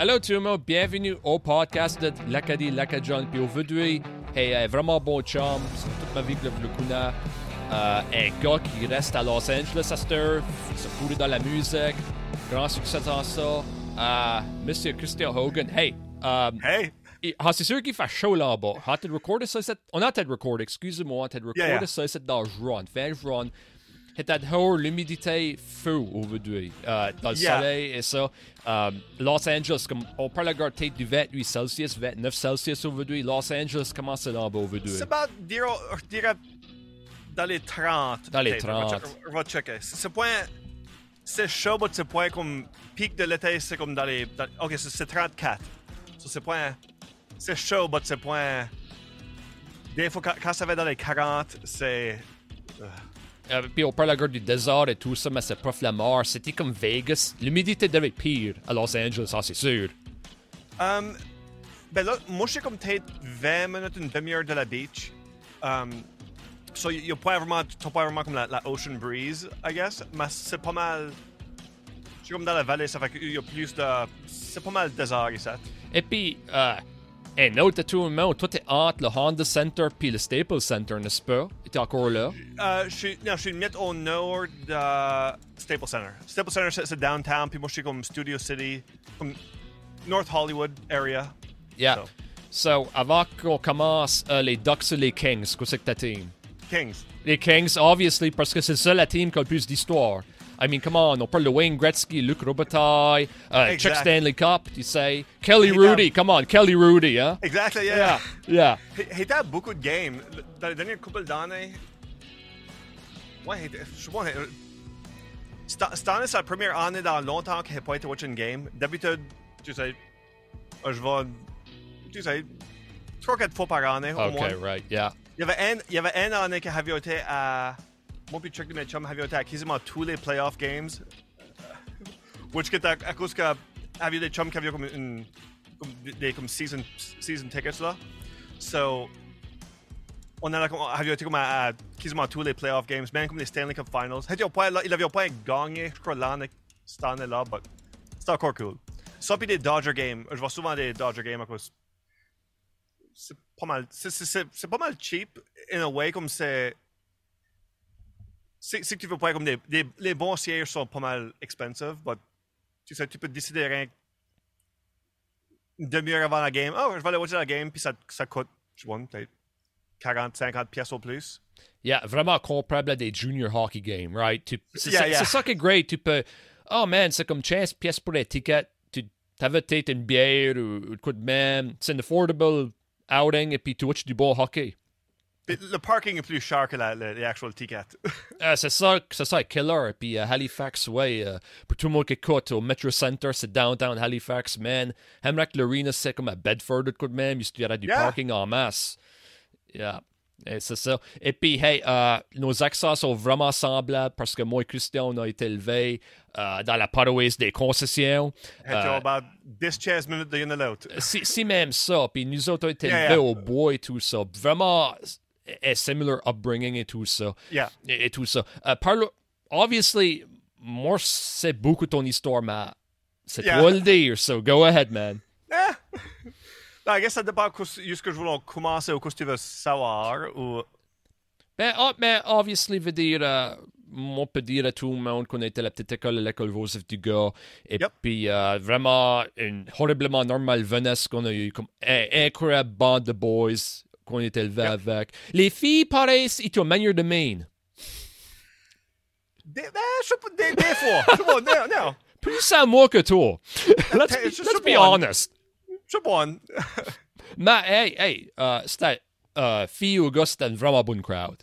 Allô tout le monde, bienvenue au podcast de l'Acadie Lacadjon. Puis aujourd'hui, hey, vraiment bon chum, c'est toute ma vie que le Kuna. Euh, un gars qui reste à Los Angeles à cette heure, se fout dans la musique, grand succès dans ça. Euh, Monsieur Christian Hogan, hey. euh, Hey! ah, c'est sûr qu'il fait chaud là en bas. On a peut-être recordé ça, excusez-moi, on a peut-être recordé ça dans juin, fin juin. Haute l'humidité feu aujourd'hui, euh, dans le Yeah. soleil et ça. Euh, Los Angeles, comme on parle de peut-être du 28 Celsius, 29 Celsius aujourd'hui. Los Angeles, comment c'est là aujourd'hui? C'est about, dirais, dans les 30. Dans les peut-être. On va 30. checker- On va checker. C'est ce point, c'est chaud, mais c'est point comme, pic de l'été, c'est comme dans les, dans- ok, c'est c'est 34. So, c'est point, c'est chaud, mais c'est point, des fois, quand, quand ça va dans les 40, c'est, Euh, puis on parle encore du désert et tout ça, mais c'est pas la mort. C'était comme Vegas. L'humidité devait être pire à Los Angeles, ça c'est sûr. Um, ben là, moi, je suis comme peut-être 20 minutes, une demi-heure de la beach. Um, so, n'y a pas vraiment, t'as pas vraiment comme la, la ocean breeze, I guess. Mais c'est pas mal. Je suis comme dans la vallée, ça fait qu'il y a plus de. C'est pas mal désert ici. Et puis, euh, un autre le monde, toi t'es entre le Honda Center puis le Staples Center, n'est-ce pas? T'es encore là? Euh, je suis non, je suis au nord de Staples Center. Staples Center, c'est downtown, puis moi, je suis comme Studio City, comme North Hollywood area. Yeah. So, avant qu'on commence, euh, les Ducks et les Kings, qu'est-ce que c'est que ta team? Kings. Les Kings, obviously, parce que c'est ça la team qui a le plus d'histoire. I mean, come on, de Wayne Gretzky, Luc Robitaille, uh, Chuck Exact. Stanley Cup, tu sais. Kelly Rudy, come on, Kelly Rudy, hein? Exactly, yeah. Yeah, yeah. À beaucoup de games. Dans les couple d'années. Ouais, il était- je sais pas. Cette cette année, c'est la première année dans longtemps qu'il n'a pas été watch une game. D'habitude, tu sais, je vais. Tu sais, trois, quatre fois par année, au moins. Okay, right, yeah. Il y avait un, il y avait une année que j'avais été à. Moi, puis Chuck de mes chums, j'avais été à quasiment tous les playoff games. Which que à, à cause que j'avais des chums qui avaient comme une. Comme des comme season, season tickets là. So. On a comme, j'avais été comme à, à quasiment tous les playoff games, même comme les Stanley Cup Finals. Il avait pas, il avait pas gagné, je crois, l'année, cette année-là, mais c'était encore cool. Ça, puis des Dodger games. Je vois souvent des Dodger games à cause c'est pas mal c'est- c'est c'est- c'est pas mal cheap in a way comme c'est c'est que tu veux pas comme des, des les bons sièges sont pas mal expensive but tu sais tu peux décider rien une demi-heure avant la game oh je vais aller watcher la game puis ça, ça coûte je pas peut-être 40 50 pièces au plus Yeah, vraiment comparable à des junior hockey games, right? C'est Yeah, yeah. ça qui est great. Tu peux. Oh man, c'est comme 15 pièces pour les tickets. Tu avais peut-être une bière ou, ou de quoi de même. C'est un affordable outing et puis tu watches du bon hockey. Le parking est plus cher que la, les actual tickets Euh, c'est ça, c'est ça, killer. Puis euh, Halifax, ouais, euh, pour tout le monde qui écoute, au Metro Center, c'est downtown Halifax, man. Hemlock l'Arena, c'est comme à Bedford, de quoi de même. Il y aurait du Yeah. parking en masse. Yeah. Et c'est ça. Et puis, hey, euh, nos accents sont vraiment semblables parce que moi et Christian, on a été élevés euh, dans la paroisse des concessions. Euh, about 10 minutes de l'une à l'autre si, si même ça, puis nous autres, on a été élevés yeah. au bois et tout ça. Vraiment, a similar upbringing et tout ça. yeah Et, et tout ça. Euh, parle, obviously, moi, c'est beaucoup ton histoire, mais c'est Yeah. toi le dire, so go ahead, man. Eh. Ben, I guess ça dépend ce que je voulais commencer ou que tu veux savoir. Ou... Ben, ah, mais obviously, veut dire, euh, on peut dire à tout le monde qu'on était à la petite école à l'école Joseph Dugas. Et Yep. puis, euh, vraiment, une horriblement normale jeunesse qu'on a eu, comme un incroyable bande de boys qu'on était élevé Yep. avec. Les filles, pareil, ils ont manière de main. Des, ben, je sais pas, des, des fois. Je non, non. Plus à moi que toi. let's be, je let's be honest. Je pas. Mais, hey, hey, euh, c'était, euh, fille ou gars, c'était une vraiment bonne crowd.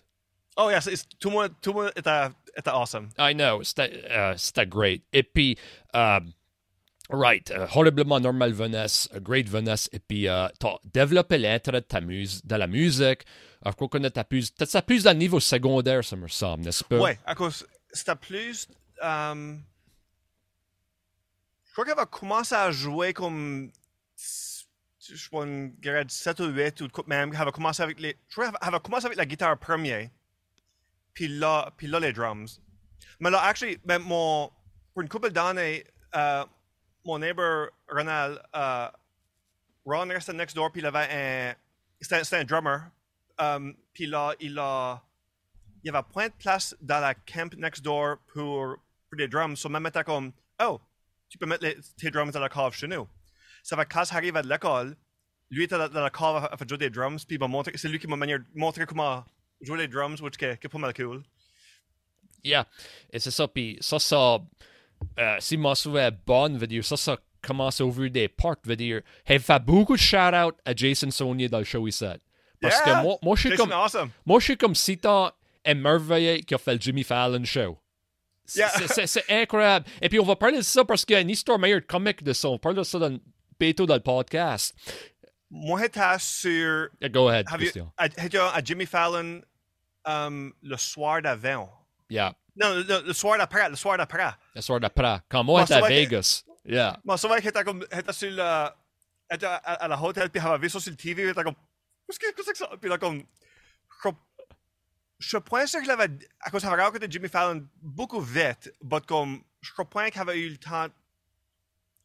Oh, yes, it's, tout le monde, tout le monde était, était awesome. I know, c'était, euh, c'était great. Et puis, euh, right, euh, horriblement normal jeunesse, euh, great jeunesse. Et puis, euh, t'as développé l'intérêt de, la musique. Je crois que t'as plus, t'as plus à niveau secondaire, ça me semble, n'est-ce pas? Ouais, à cause, c'était plus. je crois qu'elle va commencer à jouer comme. Je pas, une grade 7 ou 8 ou de quoi de même. Elle va commencer avec les. Je crois qu'elle va commencer avec la guitare premier. Puis là, puis là les drums. Mais là, actually, ben, mon, pour une couple d'années, mon neighbor Ronald, euh, Ron restait next door, puis il avait un. C'était un drummer. Um, puis là, il a. Il y avait plein de place dans la camp next door pour, pour des drums. So, même était comme, oh, tu peux mettre les- tes drums dans la cave chez nous. Ça va, quand arrive à l'école, lui était dans dans la cave à, à jouer des drums, puis c'est lui qui m'a montré comment jouer les drums, which est qui est pas mal cool. Yeah. Et c'est ça, puis ça, ça, euh, si mon souvenir est bon, veut dire, ça, ça commence à ouvrir des portes, veut dire, il fait beaucoup de shout-out à Jason Sonier dans le show ici. Parce Yeah! que moi, moi, je suis comme, awesome. moi, je suis comme si t'as émerveillé qui a fait le Jimmy Fallon show. C'est Yeah. incroyable. Et puis, on va parler de ça parce qu'il y a une histoire meilleure de comique de ça. On parle de ça dans, bientôt dans le podcast. Moi, j'étais sur. Yeah, Go ahead, Christian. j'étais à Jimmy Fallon um, le soir d'avant? Yeah. Non, le, le soir d'après, le soir d'après. Le soir d'après. Quand moi, Bon, j'étais à ça va être- Vegas. Yeah. Moi, souvent, j'étais comme, j'étais sur le, j'étais à, à la hôtel, puis j'avais vu ça sur le TV, j'étais comme, qu'est-ce que qu'est-ce que c'est que ça? Puis là, comme, je je pense que je l'avais, à cause j'avais rencontré Jimmy Fallon beaucoup vite, mais comme, je crois qu'il avait eu le temps,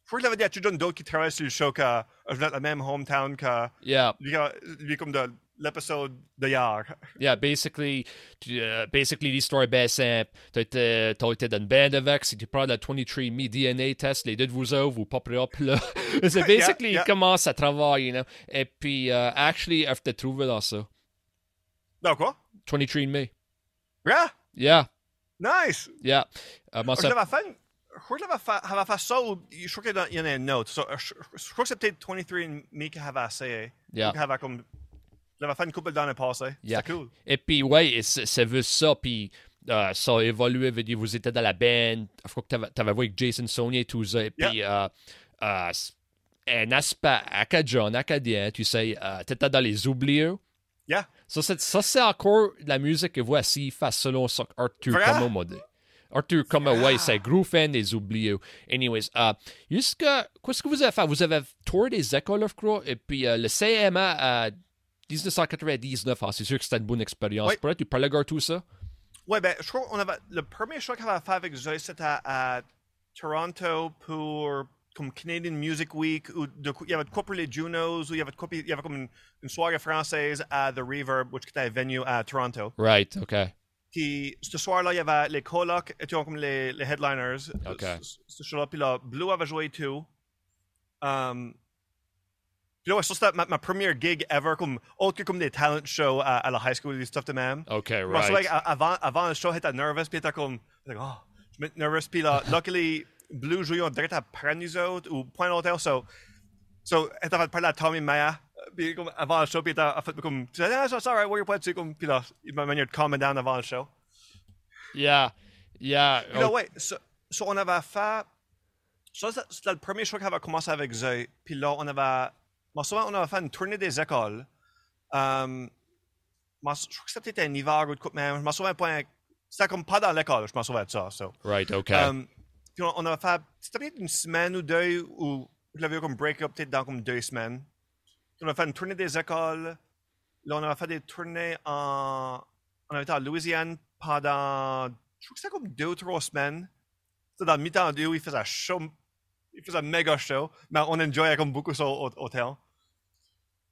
je crois que je l'avais dit à Tudon d'autres qui travaillaient sur le show que je venais de la même hometown que Yeah. lui, lui comme de l'épisode d'hier. Yeah, basically, tu- euh, basically l'histoire est bien simple. T'as été, t'as été dans une bande avec, si tu prends le 23andMe DNA test, les deux de vous autres, vous popperez up là. C'est basically, yeah. il commence à travailler, you know. Et puis, euh, actually, il faut trouver dans ça. Non, quoi? 23andMe. Yeah, Yeah, nice! yeah. Euh, moi, Je ça- l'avais fait, je crois que j'avais fait, j'avais fait ça, ou- je crois qu'il y en a une autre. So, je, je crois que c'est peut-être 23andMe qui avait essayé. Yeah. Qui avait comme, j'avais fait une couple d'années passées. Yeah. C'était cool. Et puis, ouais, c'est c'est vu ça, puis euh, ça a évolué, veut dire, vous étiez dans la band, je crois que t'avais, t'avais vu avec Jason Sony et tout ça, et puis euh, euh, c'est un aspect acadien, acadien, tu sais, euh, t'étais dans les oubliés. Yeah. Ça, c'est, ça, c'est encore de la musique que voici face selon ça qu'Arthur Vrai? Como m'a dit. Arthur Como, ouais, c'est gros fan des oubliés. Anyways, euh, jusqu'à, qu'est-ce que vous avez fait? Vous avez tourné des écoles, je crois, et puis euh, le CMA à 1999, ah, c'est sûr que c'était une bonne expérience. Oui. Pourrais-tu parler de tout ça? Ouais, ben, je crois qu'on avait, le premier show qu'on avait fait avec Zoé, c'était à Toronto pour, comme Canadian Music Week, où de, il y avait de quoi pour les Junos, où il y avait de quoi, il y avait comme une, une soirée française à The Reverb, which était un venue à Toronto. Right, OK. Puis ce soir-là, il y avait les colocs étaient comme les, les headliners. Ok. Ce- Ce show-là. Puis là, Blue avait joué tout. Um, puis là, ouais, ça c'était ma, ma première gig ever, comme, autre que comme des talent shows à, à la high school, des stuff de même. OK, Je me souviens right. qu'avant avant le show, j'étais nervous, puis j'étais comme, j'étais oh, je me nervous. Puis là, luckily, Blue jouait en direct après nous autres, ou point d'hôtel, so, so, elle avait parlé à Tommy Maya, puis comme, avant le show, puis elle a fait comme, tu sais, ah, c'est alright, where you point, sais, comme, puis là, m'a manière de calmer down avant le show. Yeah, yeah. Puis là, oh, ouais, ça, ça, on avait fait. Ça, c'est- c'était le premier show qui avait commencé avec Zoé. Puis là, on avait. Moi, souvent, on avait fait une tournée des écoles. Um, moi, je crois que c'était peut-être un hiver ou de coupe même. Je m'en souviens pas. C'était comme pas dans l'école, je m'en souviens de ça. so. Right, OK. Um, puis on, on avait fait. C'était peut-être une semaine ou deux où je l'avais eu comme break-up, peut-être dans comme deux semaines. Puis on a fait une tournée des écoles. Là, on avait fait des tournées en. On avait été en Louisiane pendant. Je crois que c'était comme deux ou trois semaines. C'était dans le mi-temps d'eau, il faisait chaud. Il faisait méga chaud. Mais on enjoyait comme beaucoup ça au.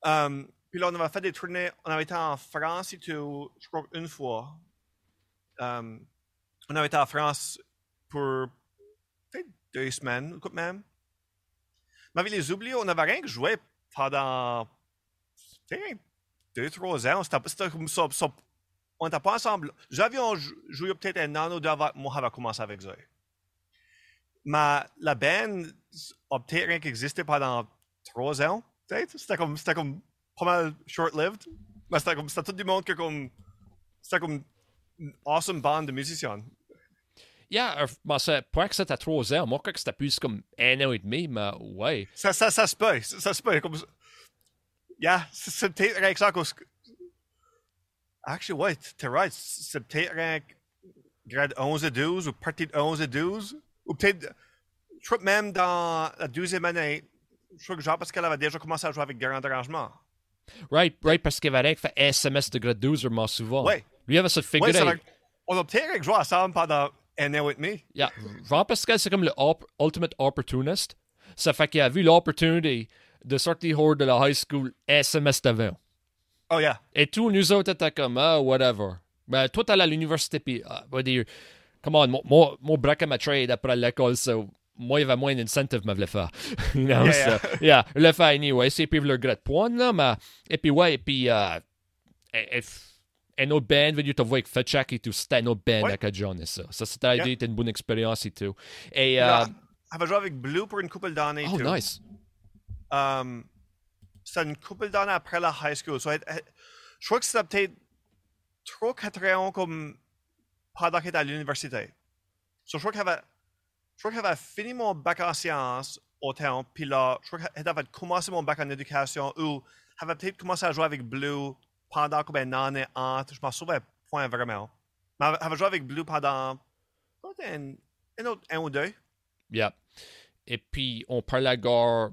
Um, puis là, on avait fait des tournées. On avait été en France je crois, une fois. Um, on avait été en France pour peut-être deux semaines, quoi même. Mais avec les oubliés, on n'avait rien que joué pendant deux, trois ans. C'était comme ça. on n'était pas ensemble. J'avais joué peut-être un an ou deux avant moi j'avais commencé avec Zoé. Mais la band a peut-être rien qu'existé pendant trois ans. C'était comme, c'était comme pas mal short-lived. Mais c'était comme, c'était tout du monde que comme, c'était comme une awesome band de musiciens. Yeah, moi, c'est pas que c'était trois ans. Moi, je crois que c'était plus comme un an et demi, mais ouais. Ça, ça, ça se peut. Ça, ça se peut. Comme... Yeah, c'est peut-être rien que ça. Actually, ouais, t'es right. C'est peut-être rien que grade 11 et 12 ou partie de 11 et 12. Ou peut-être, je crois même dans la deuxième année, je crois que Jean-Pascal avait déjà commencé à jouer avec Garant d'arrangement. Right, right, parce qu'il y avait fait semestre de grade 12 moi souvent. Ouais. Lui avait Ouais, figurer. ça va- on a peut-être joué ensemble pendant un an et demi. Yeah, Jean-Pascal, c'est comme le op- ultimate opportunist. Ça fait qu'il a vu l'opportunité de sortir hors de la high school un semestre avant. Oh, yeah. Et tous nous autres étaient comme, ah, whatever. Ben, toi, t'allais à l'université, puis, ah, va dire, come on, moi, moi, moi braquais ma trade après l'école, so, moi, il y avait moins d'incentive, me le faire. know, Yeah, so, yeah, le fait anyway, c'est puis le regret de pointe, là, mais, et puis, ouais, et puis, euh, et- et f- un autre band, venu te voir avec Fetchak et tout, c'était un autre band Ouais. avec John et ça. Ça, c'était Yeah. une bonne expérience et tout. Et, Là, euh, Elle va jouer avec Blue pour une couple d'années. oh, too. nice. Um, c'est une couple d'années après la high school. So, elle- elle- je crois que c'était peut-être 3-4 ans comme pendant qu'elle était à l'université. So, je crois qu'elle avait, je crois qu'elle avait fini mon bac en sciences au temps, puis là, je crois qu'elle avait commencé mon bac en éducation ou avait peut-être commencé à jouer avec Blue pendant comme une année entre. Je m'en souviens point vraiment. Mais avait joué avec Blue pendant un, un autre un ou deux. Yeah. Et puis, on parle à gare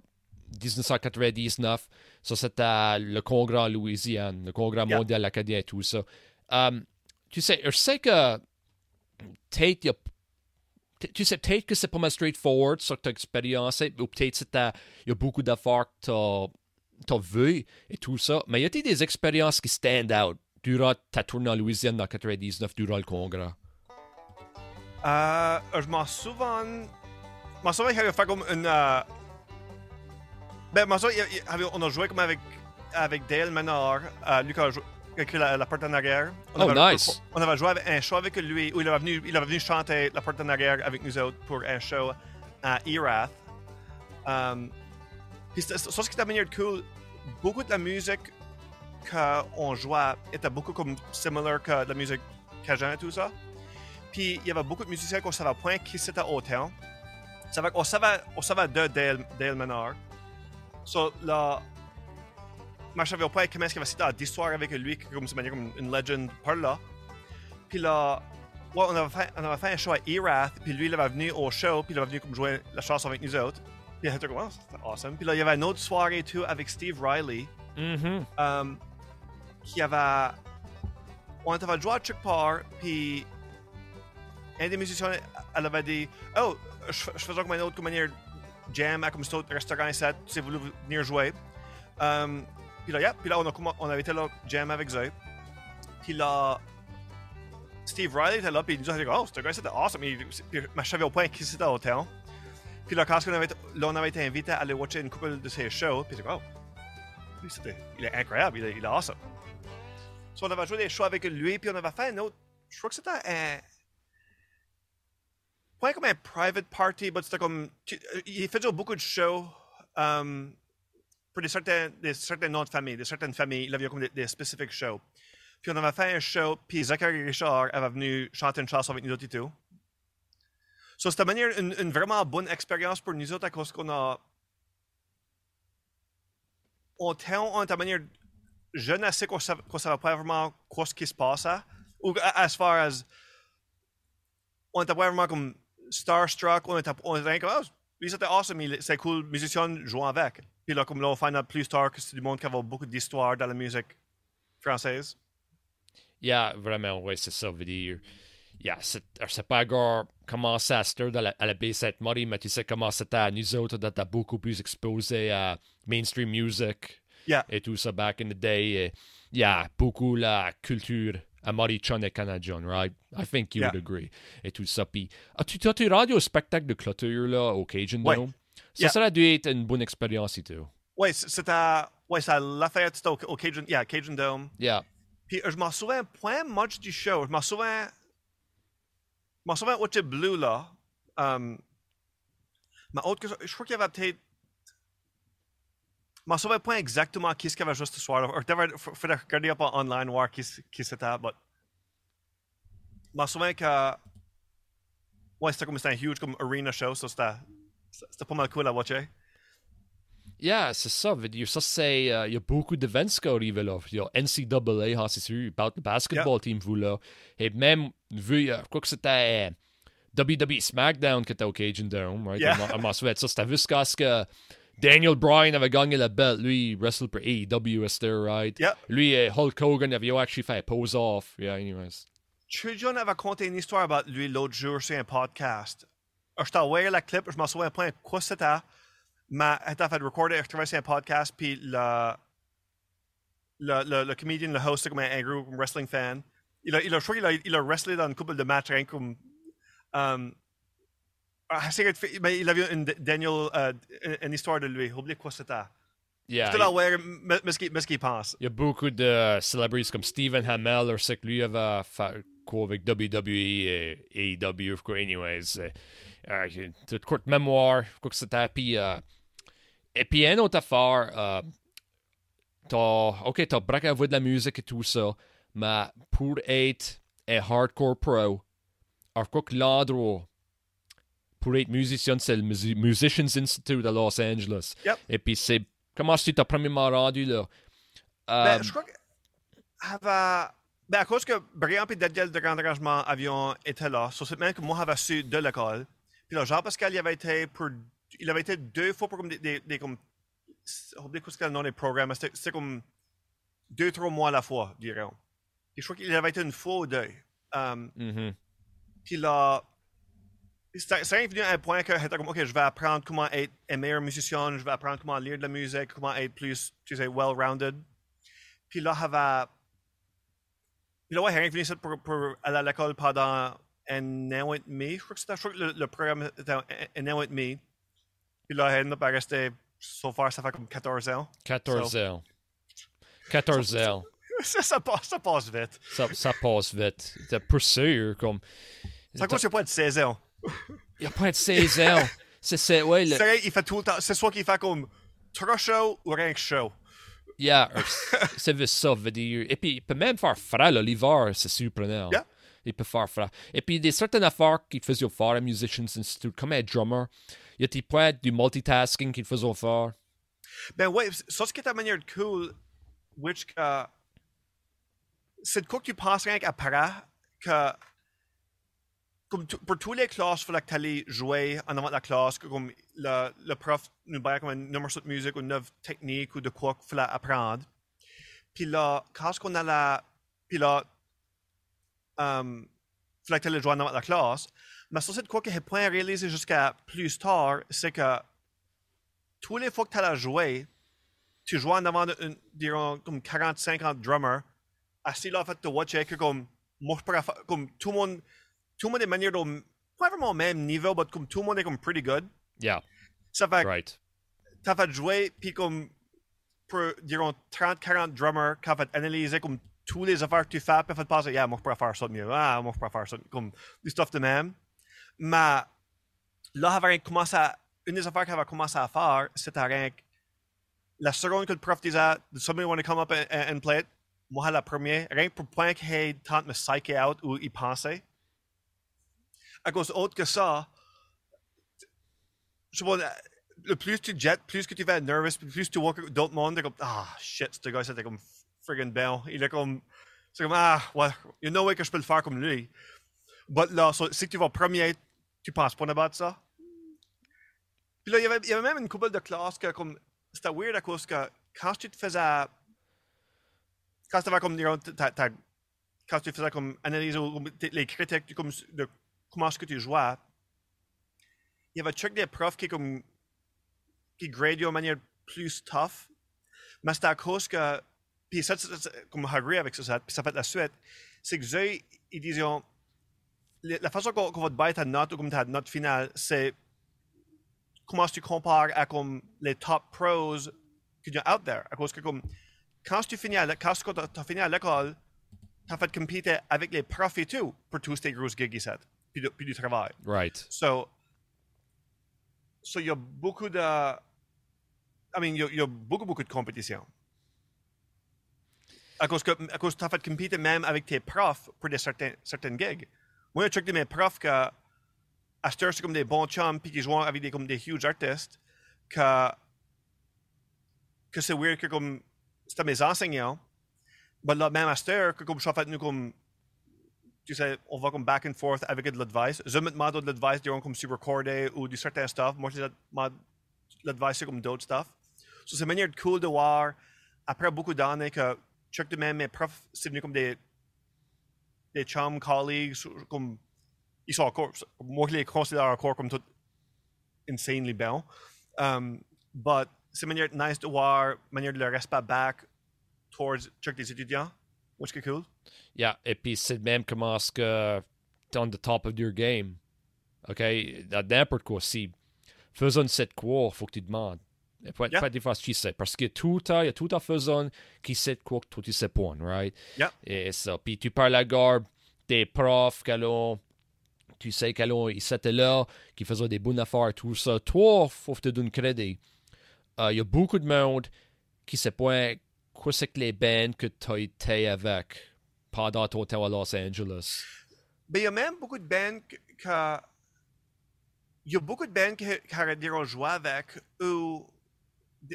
1999. Ça, c'était le congrès en Louisiane, le congrès Yeah. mondial acadien et tout ça. Um, tu sais, je sais que il a- tu sais, peut-être que c'est pas mal straightforward, ça que tu as expériencé, ou peut-être il y a beaucoup d'affaires que tu as vues et tout ça. Mais y a-t-il des expériences qui stand out durant ta tournée en Louisiane en 99 durant le congrès? Euh, je m'en souviens. Je m'en souviens qu'il avait fait comme une. euh, Ben, m'en souviens, on a joué comme avec, avec Dale Menard. Euh, lui qui a, jou- qui a écrit la, la porte en arrière. On Oh, avait, nice. On avait joué avec un show avec lui où il avait venu, il avait venu chanter la porte en arrière avec nous autres pour un show à Erath. Um, puis ça, ce qui était manière de cool, beaucoup de la musique qu'on jouait était beaucoup comme similar que de la musique cajun et tout ça. Puis il y avait beaucoup de musiciens qu'on savait point qui c'était autant. Qu'on savait, on savait de Dale, Dale Menard. So là, je savais pas comment est-ce qu'il avait cité d'histoire avec lui, comme c'est manière comme une legend par là. Puis là, ouais, on avait fait, on avait fait un show à Erath, puis lui il avait venu au show, puis il avait venu comme jouer la chanson avec nous autres. Puis comme, oh, c'était awesome. Puis là, il y avait une autre soirée tout avec Steve Riley Mm-hmm. um, qui avait. On avait joué à quelque part, puis un des musiciens, elle avait dit Oh, je, je faisais comme un autre comme manière jam à comme cet autre restaurant ici, si vous voulez venir jouer. Um, puis là, yeah, puis là, on, a, on avait été là, jam avec eux. Puis là, Steve Riley était là, puis il nous a dit Oh, ce gars, c'était awesome. Puis, je savais point qui c'était au temps. Puis là, quand on avait, là, on avait été invité à aller watcher une couple de ses shows, puis dit Oh, c'était, il est incroyable, il est, il awesome. So, on avait joué des shows avec lui, puis on avait fait un autre. Je crois que c'était un. Pas comme un private party, mais c'était comme. tu- euh, Il faisait beaucoup de shows um, pour des certains, des certains noms de famille, certaines familles. Il avait comme des, des spécifiques shows. Puis on avait fait un show, puis Zachary Richard avait venu chanter une chanson avec nous autres et tout. So, c'était manière une, une vraiment bonne expérience pour nous autres à cause qu'on a on temps, on était de manière jeune assez qu'on qu'on savait pas vraiment quoi ce qui se passait. Ou a- as far as on était pas vraiment comme starstruck, on était, on était comme, oh, lui c'était awesome, c'est cool, musicien jouant avec. Puis là, comme là, on find out plus tard que c'est du monde qui avait beaucoup d'histoire dans la musique française. Yeah, vraiment, ouais, c'est ça, veut dire. Yeah, c'est, sais pas encore comment ça se à la, à la B7 Muddy, mais tu sais comment c'était à nous autres, d'être beaucoup plus exposé à mainstream music Yeah. et tout ça back in the day. Et, yeah, beaucoup la culture à Chun et canadien, right? I think you Yeah. would agree. Et tout ça. Puis, as-tu t'as-tu rendu au spectacle de clôture, là, au Cajun Ouais. Dome? Ça, Yeah. ça a dû être une bonne expérience et tout. Ouais, c- c'était, ouais, c'est à Lafayette, c'était au, au Cajun, yeah, Cajun Dome. Yeah. Puis je m'en souviens point much du show. Je m'en souviens. Je m'en souviens Watcher Blue là. Um, mais autre que ça, je crois qu'il y avait peut-être. M'en souviens pas exactement qui ce qu'il y avait juste ce soir. Il faudrait regarder up en online voir qui, qui c'était. Mais je m'en souviens que. Ouais, c'était comme c'était un huge comme arena show, so c'était. Pas mal cool à watcher. Yeah, c'est ça. Veut dire, ça, c'est. euh, Il y a beaucoup d'events qui arrivent là. Il y a NCAA, hein, c'est sûr, basketball team, vous là. Et même, vu, euh, je crois que c'était euh, WWE SmackDown qui était au Cajun Dome, right? Yeah. À m'en. Ça, c'était jusqu'à ce que Daniel Bryan avait gagné la belt. Lui, il wrestle pour AEW, c'était, right? Yeah. Lui, euh, Hulk Hogan avait actually fait un pose-off. Yeah, anyways. Chujon avait conté une histoire about lui l'autre jour sur un podcast. Alors, Je t'ai envoyé la clip, je m'en souviens pas quoi c'était. Mais elle a fait recorder, traverser un podcast, puis le, le, le, le comédien, le host, comme un, un gros wrestling fan. Il a, il a, je crois qu'il a, il a wrestlé dans une couple de matchs, rien comme. Um, ah, c'est que- mais il avait une Daniel, euh, une, une histoire de lui. Oubliez quoi c'était. Yeah, C'était là, ouais, mais ce qu'il pense. Il y a beaucoup de celebrities comme Stephen Hamel, or c'est que lui avait fait quoi avec WWE et AEW, quoi, anyways. Euh, euh, une courte mémoire, quoi que c'était. Puis, euh, et puis, une autre affaire, euh, t'as, ok, t'as braqué à voix de la musique et tout ça, mais pour être un hardcore pro, alors quoi que l'endroit pour être musicien, c'est le Musi- Musicians Institute à Los Angeles. Yep. Et puis, c'est comment tu t'as premièrement rendu là? Ben, Euh, je crois que. Avait, ben, à cause que Brian et Daniel de Grand Arrangement avions été là, sur cette même que moi j'avais su de l'école. Puis là, Jean-Pascal, il avait été pour. Il avait été deux fois pour comme des. des, des comme. Oubliez ce qu'est le nom des programmes. mais C'était comme. Deux, trois mois à la fois, dirons. Puis je crois qu'il avait été une fois ou deux. Um, mhm. puis là, c'est c'est venu à un point que j'étais comme, OK, je vais apprendre comment être un meilleur musicien, je vais apprendre comment lire de la musique, comment être plus, tu sais, well-rounded. Puis là, j'avais... Puis là, ouais, j'ai rien venu ici pour, pour aller à l'école pendant un an et demi. Je crois que c'était, je crois que le, le programme était un, un an et demi. Puis là, j'ai pas resté, so far, ça fait comme 14 ans. 14 So- ans. 14 ans. ça, ça passe, ça passe vite. Ça, ça passe vite. C'est pour sûr, comme. Quoi, c'est pas de 16 ans? Il n'y a pas de 16 ans. C'est, c'est, ouais, le, C'est il fait tout le temps. C'est soit qu'il fait comme trop chaud ou rien que chaud. yeah, c'est ça, veut dire. Et puis, il peut même faire frais, l'hiver, c'est surprenant. Yeah. Il peut faire frais. Et puis, des certaines affaires qu'il faisait faire à Musicians Institute, comme un drummer. Il y a des points du multitasking qu'il faisait faire. Ben ouais, ça, ce qui est ta manière cool, which que. C'est de quoi que tu penses rien qu'après, que. Comme pour tous les classes, il fallait que jouer en avant de la classe, comme le, prof nous parlait comme un numéro de musique ou une œuvre technique ou de quoi qu'il fallait apprendre. Puis là, quand on allait. Puis là. Um, il fallait que tu jouer en avant de la classe. Mais ça, c'est quoi que j'ai pas réalisé jusqu'à plus tard, c'est que tous les fois que tu allais jouer, tu jouais en avant de, disons, comme 40-50 drummers, assis là, en fait, de watcher que comme, moi, je pourrais comme tout le monde, tout le monde est manière de, pas vraiment au même niveau, mais comme tout le monde est comme pretty good. Yeah, Ça fait right. t'as fait jouer, puis comme, pour, disons, 30-40 drummers, qui ont fait analyser comme tous les affaires que tu fais, puis fait penser, yeah, moi, je pourrais faire ça mieux, ah, moi, je pourrais faire ça, comme, du stuff de même. Mais, là, avait commencé à, une des affaires qu'elle avait commencé à faire, c'était la seconde que le prof disait, does somebody want to come up and, and play it? Moi, la première, rien que pour point qu'il tant me psycher out ou y penser. À cause autre que ça, je pas, le plus tu jettes, plus que tu vas être nervous, plus tu vois d'autres mondes, comme, ah, shit, ce gars, c'était comme friggin' belle. Il est comme, c'est comme, ah, ouais, il y a no way que je peux le faire comme lui. But là, so, si tu vas premier, tu penses pas about ça? Puis là, il y avait, il y avait même une couple de classes que, comme, c'était weird à cause que quand tu te faisais, quand tu comme, quand tu faisais comme analyser les critiques comme, de comment est-ce que tu jouais, il y avait check des profs qui comme qui grade de manière plus tough. Mais c'était à cause que puis ça, c'est- c'est- comme agree avec ça, puis ça fait la suite, c'est que eux, ils disaient la façon qu'on qu'on va te battre ta note ou comme ta note finale, c'est comment tu compares à comme les top pros y a out there? À cause que comme quand tu finis à l'école, tu as fait compéter avec les profs et tout pour tous tes grosses gigs puis, de- puis du travail. Right. So, so il y a beaucoup de. I mean, il y a, il y a beaucoup, beaucoup de compétition. À cause que, à cause que tu as fait compéter même avec tes profs pour des certains, certaines gigs. Moi, un truc de mes profs que, à cette heure, c'est comme des bons chums, puis qui jouent avec des, comme des huge artistes, que, que c'est weird que comme, c'était mes enseignants, mais là, même à cette heure, que comme je suis fait, nous, comme, tu sais, on va comme back and forth avec de l'advice. Je me demande de l'advice, disons, comme sur recordé ou du certain stuff. Moi, je demande l'advice sur comme d'autres stuff. So, c'est une manière cool de voir, après beaucoup d'années, que chaque de même, mes profs, c'est venu comme des, des chums, colleagues, comme, ils sont encore, moi, je les considère encore comme tout insanely bons. Um, but c'est manière nice de voir, manière de le respect back towards truc des étudiants, which est cool. Yeah, et puis c'est même comment est-ce que t'es on the top of your game. OK? Dans n'importe quoi, si faisons cette quoi, faut que tu demandes. Et pas, Yeah. pas des fois tu sais. Parce que tout le temps, il y a tout à faisant qui sait quoi que toi tu sais pas, right? Yeah. Et ça. Puis tu parles à garde des profs qu'elle ont, tu sais qu'elle ont, ils étaient là, qui faisaient des bonnes affaires, tout ça. Toi, faut que tu te donnes crédit. Euh, Il y a beaucoup de monde qui sait pas quoi c'est que les bands que tu as été avec pendant ton temps à Los Angeles? Il y a même beaucoup de bands que. il y a beaucoup de bands qui, diront jouer avec, ou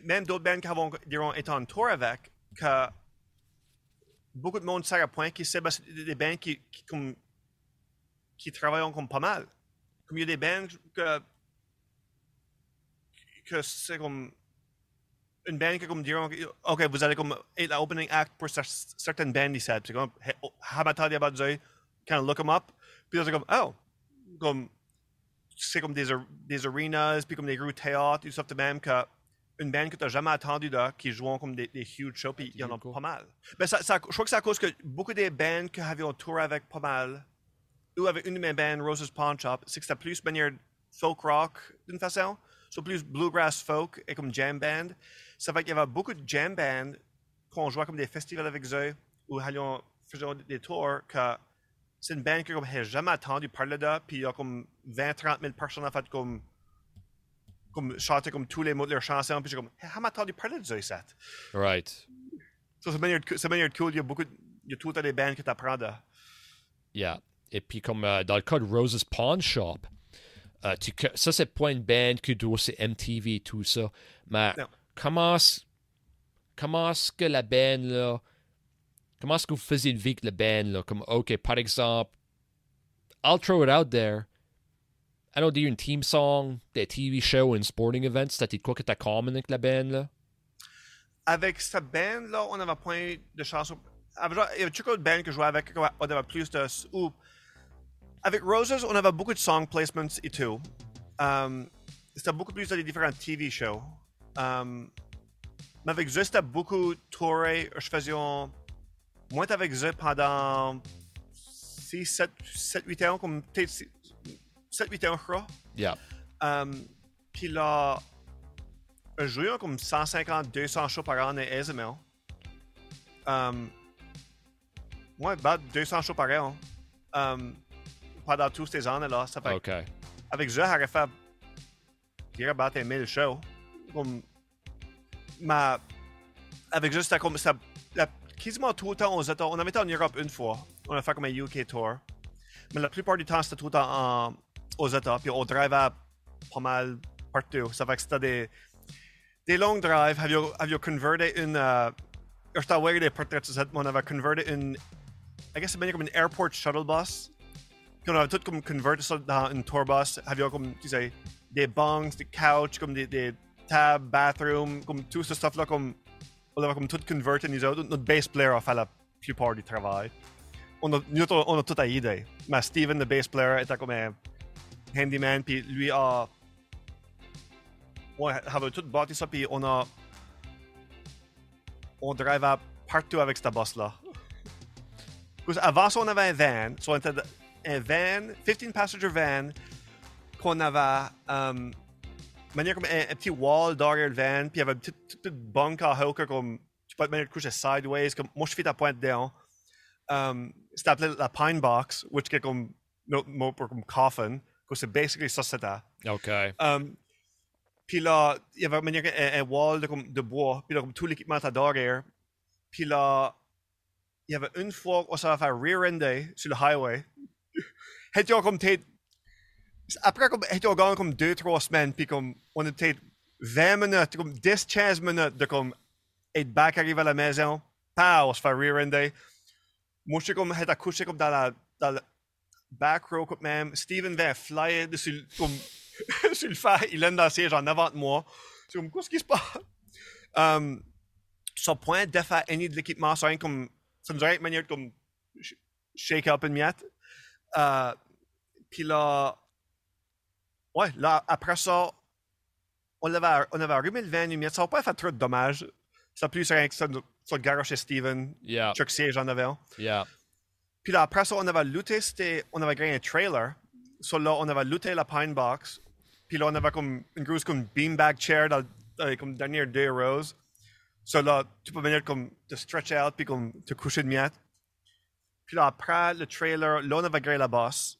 même d'autres bands qui diront été en tour avec, que beaucoup de monde sert à point qui sait, ben, c'est des bands qui, qui travaillent comme pas mal. Comme il y a des bands que. que c'est comme. Une band qui comme diront, OK, vous allez comme être l'opening act pour cer- certaines bands ici. C'est comme, hey, oh, Hamatadi Abadzoy, kind of look them up. Puis c'est comme, oh, comme, c'est comme des, des arenas, puis comme des rues théâtre, tout ça de même que une band que tu n'as jamais attendu là, qui jouent comme des, des huge shows, puis il y en a Cool. pas mal. Mais ça, ça- je crois que c'est à cause que beaucoup des bands que avaient un tour avec pas mal, ou avec une de mes bands, Rose's Pawn Shop, c'est que c'était plus manière folk rock d'une façon, soit plus bluegrass folk et comme jam band. Ça fait qu'il y avait beaucoup de jam band qu'on jouait comme des festivals avec eux, ou allions faisaient des tours, que c'est une band que comme j'ai jamais entendu parler de, puis il y a comme 20-30 000 personnes en fait comme comme chanter comme tous les mots de leur chanson, puis j'ai comme, j'ai jamais entendu parler de ça ici. Ça, Right. c'est manière, c'est manière cool, il y a beaucoup, de- il y a tout le temps des bands que tu apprends de. Yeah. Et puis, comme euh, dans le cas de Rose's Pawn Shop, euh, tu, ça, c'est pas une band qui doit c'est MTV tout ça. Mais Non. Comment comment est-ce que la band, là, comment est-ce que vous faisiez vivre la band, là? Comme, OK, par exemple, I'll throw it out there. I don't dire une team song, des TV shows, and sporting events, c'était quoi que t'as common avec la band, là? Avec cette band-là, on avait point de chansons. Il y avait toujours une band que je jouais avec, on avait plus de. ou- avec Roses, on avait beaucoup de song placements et tout. Um, c'était beaucoup plus dans les différents TV shows. Um, mais avec eux, c'était beaucoup touré. Je faisais. un- Moi, j'étais avec eux pendant 6, 7, 7 8 ans, comme peut-être 7, 8 ans, je crois. Yeah. Um, puis là, je jouais comme 150, 200 shows par an SML. Um, ouais, bah, 200 shows par an. Um, pendant tous ces années-là. Ça fait OK. avec eux, j'aurais fait, je dirais, battre 1000 shows. Mais avec c'était comme, c'était la- quasiment tout le temps États. On avait été en Europe une fois. On a fait comme un UK tour. Mais la plupart du temps, c'était tout le temps en- aux États. Puis on drivait pas mal partout. Ça fait que c'était des, des longs drives. Have you, have you converted une. Uh, je envoyé des portraits de ça. On avait converti une. I guess c'est comme une airport shuttle bus. Puis on avait tout comme converti ça dans une tour bus. Have you comme, tu sais, des bunks, des couches, comme des, des tables, bathroom, comme tout ce stuff-là, comme. On avait comme tout converti, nous autres. Notre bass player a fait la plupart du travail. On a, nous autres, on a tout à idée. Mais Steven, le bass player, était comme un handyman, puis lui a. Ouais, avait tout bâti ça, puis on a. On drive partout avec cette boss-là. Qu'avant ça, on avait un van. So, on était un van, 15 passenger van, qu'on avait. Um, manière comme un, un petit wall derrière le van, puis il y avait une petite, petite, bunk comme. Tu peux te mettre de coucher sideways, comme. Moi, je fais ta pointe dedans. Um, c'était appelé la pine box, which est comme. Notre mot pour comme coffin. que c'est basically ça, c'était. OK. Um, puis là, il y avait manière, un, un wall de, comme, de bois, puis là, comme tout l'équipement était derrière. Puis là, il y avait une fois où ça va faire rear-ender sur le highway. Comme peut-être. Après, comme, c'était gagné comme deux, trois semaines, puis comme, on a peut-être 20 minutes, comme 10, 15 minutes de comme, être back arrivé à la maison, pow, on se fait rear-ender. Moi, je suis comme, j'étais couché comme dans la, dans la back row, comme même. Steven vient flyer dessus, comme, sur le fait, il est dans le siège en avant de moi. C'est comme, qu'est-ce qui se passe? Um, son point de faire any de l'équipement, c'est rien comme, ça nous aurait une manière de comme, sh- shake up une miette. Uh, puis là, ouais, là, après ça, on l'avait, on avait allumé le 20 lumière. Ça n'a pas fait trop de dommages. Ça a plus rien que ça, sur le garage chez Steven. Yeah. Chuck Siege en avait un. Yeah. Puis là, après ça, on avait looté, c'était, on avait gagné un trailer. So là, on avait looté la Pine Box. Puis là, on avait comme une grosse comme beanbag chair dans, dans comme dernière deux rows. So là, tu peux venir comme te stretch out puis comme te coucher de miette. Puis là, après le trailer, là, on avait gagné la boss.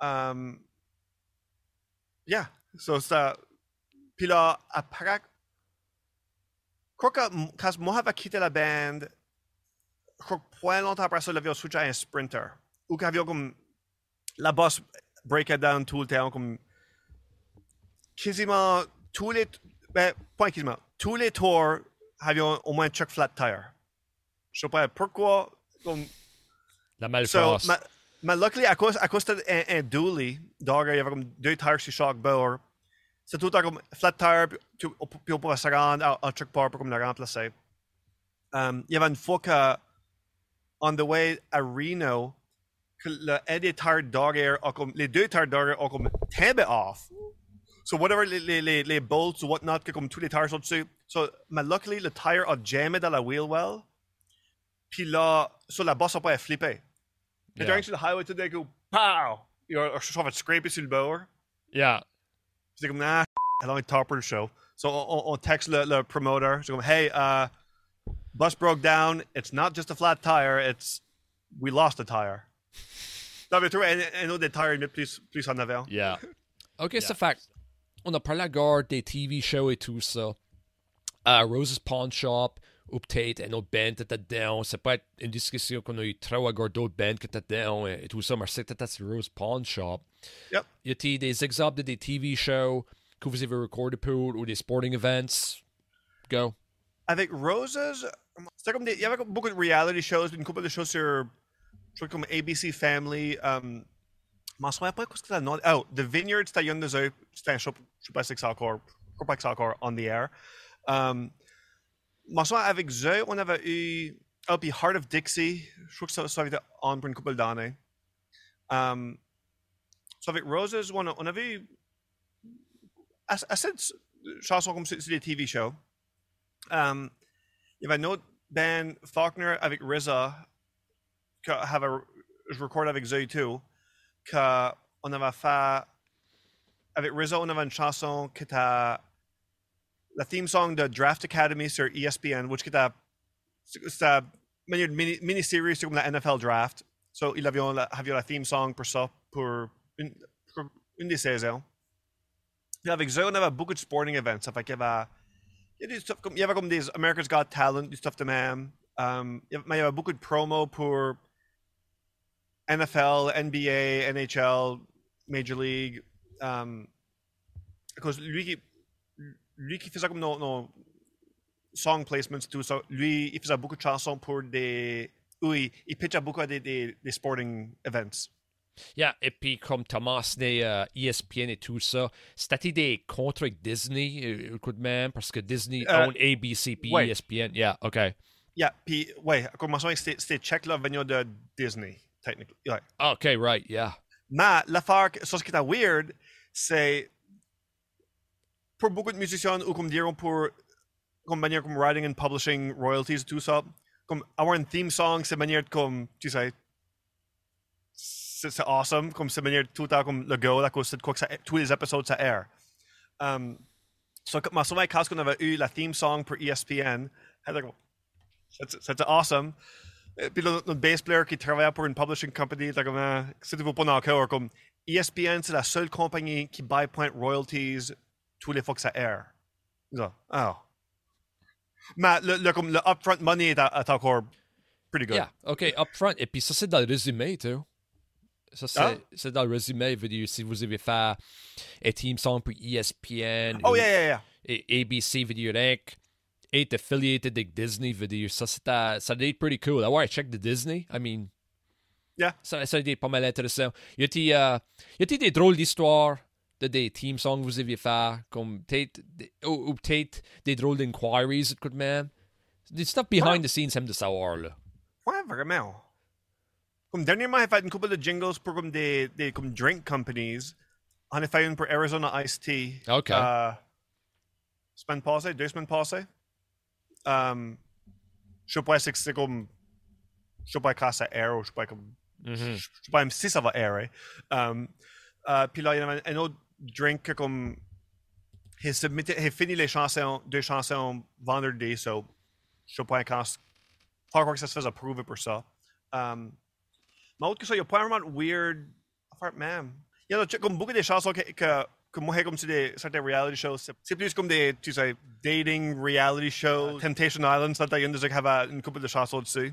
Um, yeah. So là, après. Quoi que, quand moi j'avais quitté la band, que point longtemps après ça, j'avais switché à un sprinter. Ou avait comme. La boss breakait down tout le temps, comme. Quasiment tous les. Ben, pas quasiment. Tous les tours avaient au moins un chuck flat tire. Je sais pas pourquoi. Comme, La So, malchance. ma, ma luckily, à cause, à cause de un, dually, dog, il y avait comme deux tires sur chaque bord. C'est tout comme flat tire, puis, puis on pouvait se rendre à, à part pour comme le remplacer. Um, il y avait une fois que, on the way à Reno, que le, un des tires d'arrière, a comme, les deux tires d'arrière ont comme tombé off. So whatever les, les, les, les bolts ou whatnot, que comme tous les tires sont dessus. So, mais luckily, le tire a jammé dans la wheel well. Puis là, so la bosse a pas flippé. Yeah. Et during sur le highway today, go, pow! Il a, je trouve, scraper sur le bord. Yeah. C'est comme, nah, elle a un topper show. So, on, on- on texte le, le promoter. C'est comme, hey, uh, bus broke down. It's not just a flat tire. It's, we lost a tire. Non, mais tu vois, un, un autre des tires, mais plus, plus en avant. Yeah. OK, ça fait que on a parlé à la garde des TV shows et tout ça. Uh, Rose's Pawn Shop, peut-être un autre band était dedans. C'est pas une discussion qu'on a eu trop à garde d'autres bands qui étaient dedans et, tout ça, mais c'était sur Rose Pawn Shop. Yep. Y a-t-il des exemples de des TV shows que vous avez recordés pour ou des sporting events? Go. Avec Roses, c'était comme des, il y avait beaucoup de reality shows, une couple de choses sur, je comme ABC Family. Um, je m'en souviens pas qu'est-ce que c'était le nom. Oh, The Vineyard, c'était a une des c'était un show, je sais pas si c'est encore, je crois pas que c'est encore on the air. Um, souviens avec eux, on avait eu, oh, puis Heart of Dixie, je crois que ça, ça avait été on pour une couple d'années. Um, avec Roses, on, on avait eu assez de chansons comme sur des TV shows. Um, il y avait une autre band, Faulkner, avec RZA, que je recorde avec Zoe tout, qu'on avait fait. Avec RZA, on avait une chanson qui était la theme song de Draft Academy sur ESPN, which était. C'était une mini- mini-série sur la NFL Draft. So, il avait la, avait theme song pour ça, pour une, pour une des saisons. Puis avec Zoe, on avait sporting events. Ça fait qu'il y avait il y a du stuff comme, avait America's Got Talent, du stuff de même. Um, il y avait- avait beaucoup de promos pour NFL, NBA, NHL, Major League. Um, because lui lui qui faisait comme nos, nos song placements, tout ça, lui, il faisait beaucoup de chansons pour des. Oui, il pitchait beaucoup à des, des, des sporting events. Yeah, et puis comme Thomas né euh, ESPN et tout ça, c'était des contrats avec Disney, euh, coup de même, parce que Disney Euh, own ABC puis ouais. ESPN. Yeah, OK. Yeah, puis, ouais, à commençant, c'était c'était check-là venant de Disney, technically. Ouais. OK, right, yeah. Mais l'affaire, ça, ce qui est weird, c'est pour beaucoup de musiciens ou comme diront pour comme manière comme writing and publishing royalties tout ça, comme avoir une theme song, c'est manière comme, tu sais, c'est awesome, comme c'est manière tout le temps comme le go, à cause de quoi que ça, tous les épisodes ça air. Um, so, mais souvent, quand on avait eu la theme song pour ESPN, c'était comme, c'était c'était awesome. Puis le- notre bass player qui travaillait pour une publishing company, était comme, ah, si tu veux pas encore, comme ESPN, c'est la seule compagnie qui buy point royalties tous les fois que ça air. Ça, oh. Mais le, le, comme, le upfront money est, est encore pretty good. Yeah, OK, upfront. Et puis ça, c'est dans le résumé, tu Ça, c'est Ah. c'est dans le résumé, veut dire, si vous avez fait un team song pour ESPN Oh ou- yeah, yeah, yeah. et ABC, veut dire, Inc., est affiliated avec Disney, veut dire, ça, c'est ça doit être pretty cool. Avoir un check de Disney, I mean, Yeah. ça, ça doit être pas mal intéressant. Y a-t-il euh, y a-t-il des drôles d'histoires? Des team songs vous avez fait, comme peut-être, ou, ou peut-être des drôles d'inquiries, de même? Des stuff behind Ouais. the scenes, aime de savoir, là. Ouais, vraiment. Comme dernièrement, j'ai fait une couple de jingles pour comme des, des comme drink companies. On a fait une pour Arizona Iced Tea. OK. Uh, semaine passée, deux semaines passées. Um, je sais pas si c'est comme. Je sais pas quand ça air ou je sais pas comme. Mhm. Je sais pas même si ça va airer. Um, euh, puis là, il y avait un autre drink que comme. Il, submitted- il fini les chansons, deux chansons vendredi, so. Je sais pas quand. Pas encore que ça se fasse approuver pour ça. Um, mais autre que ça, il y a pas vraiment de weird. Affaire même. Il y a comme beaucoup de chansons que, que, que moi, j'ai comme c'est des certains reality shows. C'est c'est plus comme des, tu sais, dating reality shows. Temptation Island, ça, il y en a qui avaient une couple de chansons dessus.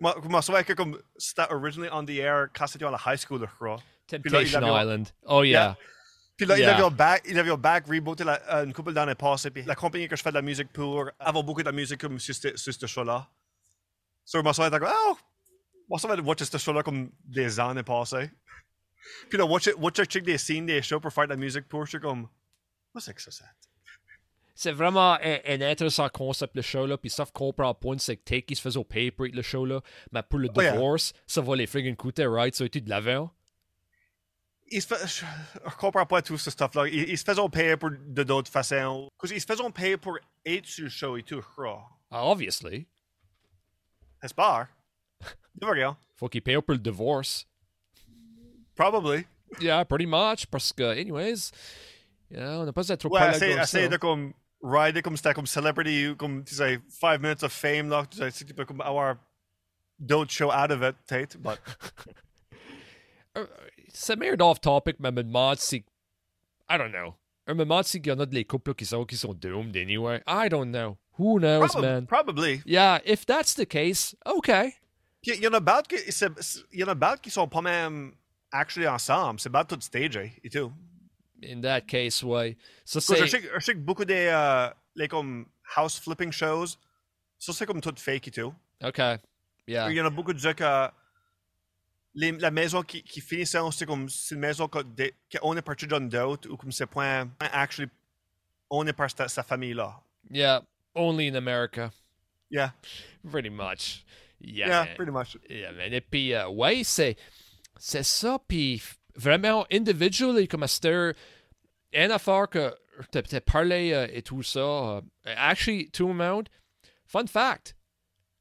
Moi, moi, c'est vrai que comme c'était originally on the air quand c'était à la high school, je crois. Puis là, Temptation Island. Oh, yeah. Puis là, il avait un back, il avait un back rebooté la- euh, une couple d'années passées. Puis la compagnie que je fais de la musique pour avait beaucoup de musique comme sur ce, sur show-là. Ça comme, oh, moi, ça va watcher ce show-là comme des années passées? Puis là, watcher, check des des shows pour faire de la musique pour, je suis comme, c'est que ça? C'est vraiment un, un intéressant concept, le show-là. Puis, sauf comprend point, c'est que Take, il se faisait au pay pour le show-là. Mais pour le Oh, yeah. divorce, ça va les friggin' coûter, right? Ça a été de l'avant. Il se fait, je, comprends pas tout ce stuff-là. Il, il se faisait payer pour de d'autres façons. Qu'il se faisait payer pour être sur le show et tout, je crois. Ah, obviously. J'espère. Devrait rien. Faut qu'il paye pour le divorce. Probably. Yeah, pretty much. Parce que, anyways, yeah, on n'a pas d'être trop Ouais, parler essaye, comme essaye ça. de comme rider comme c'était comme celebrity, comme tu sais, five minutes of fame, là, tu sais, tu peux comme avoir d'autres shows out of it, peut-être, but C'est meilleur d'off-topic, mais me demande si. I don't know. Je me demande s'il y en a des couples qui sont, qui sont doomed anyway. I don't know. Who knows, Probab- man? probably. Yeah, if that's the case, okay. Il y en a d'autres qui, c'est- c'est- y en a d'autres qui sont pas même actually ensemble, c'est pas tout stagé et tout. In that case, ouais. Ça, Parce que Je c'est. sais, je sais que beaucoup des, euh, les comme house flipping shows, ça c'est comme tout fake et tout. Okay. Yeah. Il y en a beaucoup de gens que euh, les, la maison qui, qui finissait, c'est comme c'est une maison que, des- que on est parti d'un d'autre ou comme c'est point actually on est par sa, sa famille là. Yeah. Only in America. Yeah, Pretty much. Yeah. yeah, man. pretty much. Yeah, man. Et puis, euh, ouais, c'est, c'est ça. Puis, vraiment, individually, comme c'était une affaire que tu as parlé euh, et tout ça. euh, actually, tout le monde, fun fact,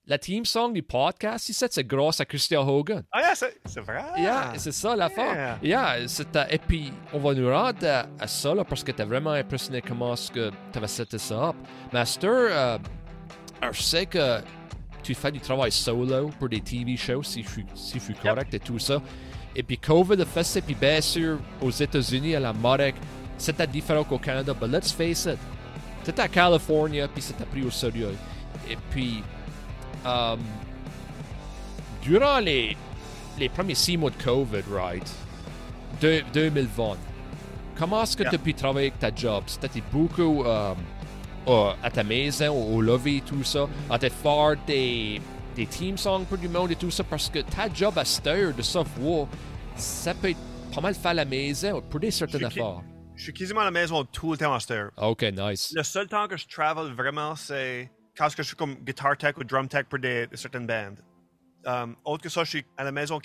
la team song du podcast, c'est grâce à Christian Hogan. Ah yeah, c'est vrai. Yeah, c'est ça l'affaire. Yeah, c'était- et puis on va nous rendre à, à ça là, parce que t'es vraiment impressionné comment ce que t'avais seté ça up. Master, euh, je sais que tu fais du travail solo pour des TV shows, si je suis, si je suis correct et tout ça. Et puis COVID a fait ça, puis bien sûr, aux États-Unis, à la Marek, c'était différent qu'au Canada, but let's face it, c'était à Californie, puis c'était pris au sérieux. Et puis, um, durant les, les premiers six mois de COVID, right? De, 2020. Comment est-ce que Yeah. tu as pu travailler avec ta job? C'était beaucoup euh, euh, à ta maison, au, au lobby, tout ça? À faire des, des team songs pour du monde et tout ça? Parce que ta job à cette heure de software, ça peut être pas mal fait à la maison pour des certaines affaires. Je suis quasiment à la maison tout le temps en stéréo. Ok, nice. Le seul temps que je travel vraiment, c'est suis comme guitar tech ou drum tech pour des, des certaines bandes. Um, je suis à la maison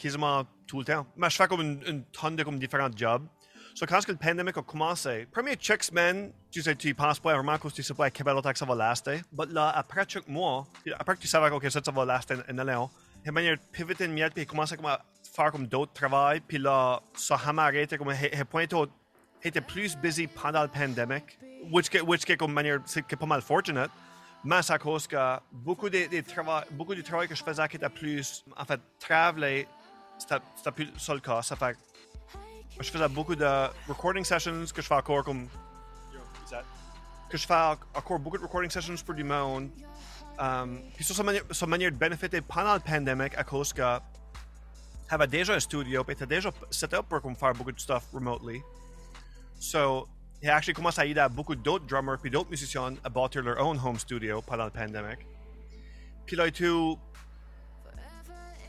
temps. Mais je fais comme une, une tonne de comme, différents jobs. So, quand que le pandémie a commencé, premier check semaine, tu sais, tu penses pas vraiment que tu sais pas à quelle longtemps que ça va laster. Mais là, après chaque mois, puis après que tu savais que ça, ça va laster une année, il manière pivoter une miette, puis il commence à comme, à faire comme d'autres travail, ça m'a arrêté, comme, il il pointé au- était plus busy pendant le pandémie, which, que- which comme manière, c'est que pas mal fortunate. Mais à cause que beaucoup de, de travail, beaucoup du travail que je faisais qui était plus, en fait, travailler, c'était plus ça le cas. Ça fait je faisais beaucoup de recording sessions que je fais encore comme. que je fais encore beaucoup de recording sessions pour du monde. Um, puis sur sa manière, sa manière de bénéficier pendant la pandémie à cause que j'avais déjà un studio, puis était déjà set up pour comme, faire beaucoup de stuff remotely. So, actually commencé à aider à beaucoup d'autres drummers puis d'autres musiciens à bâtir leur own home studio pendant la pandémie. Puis là, tout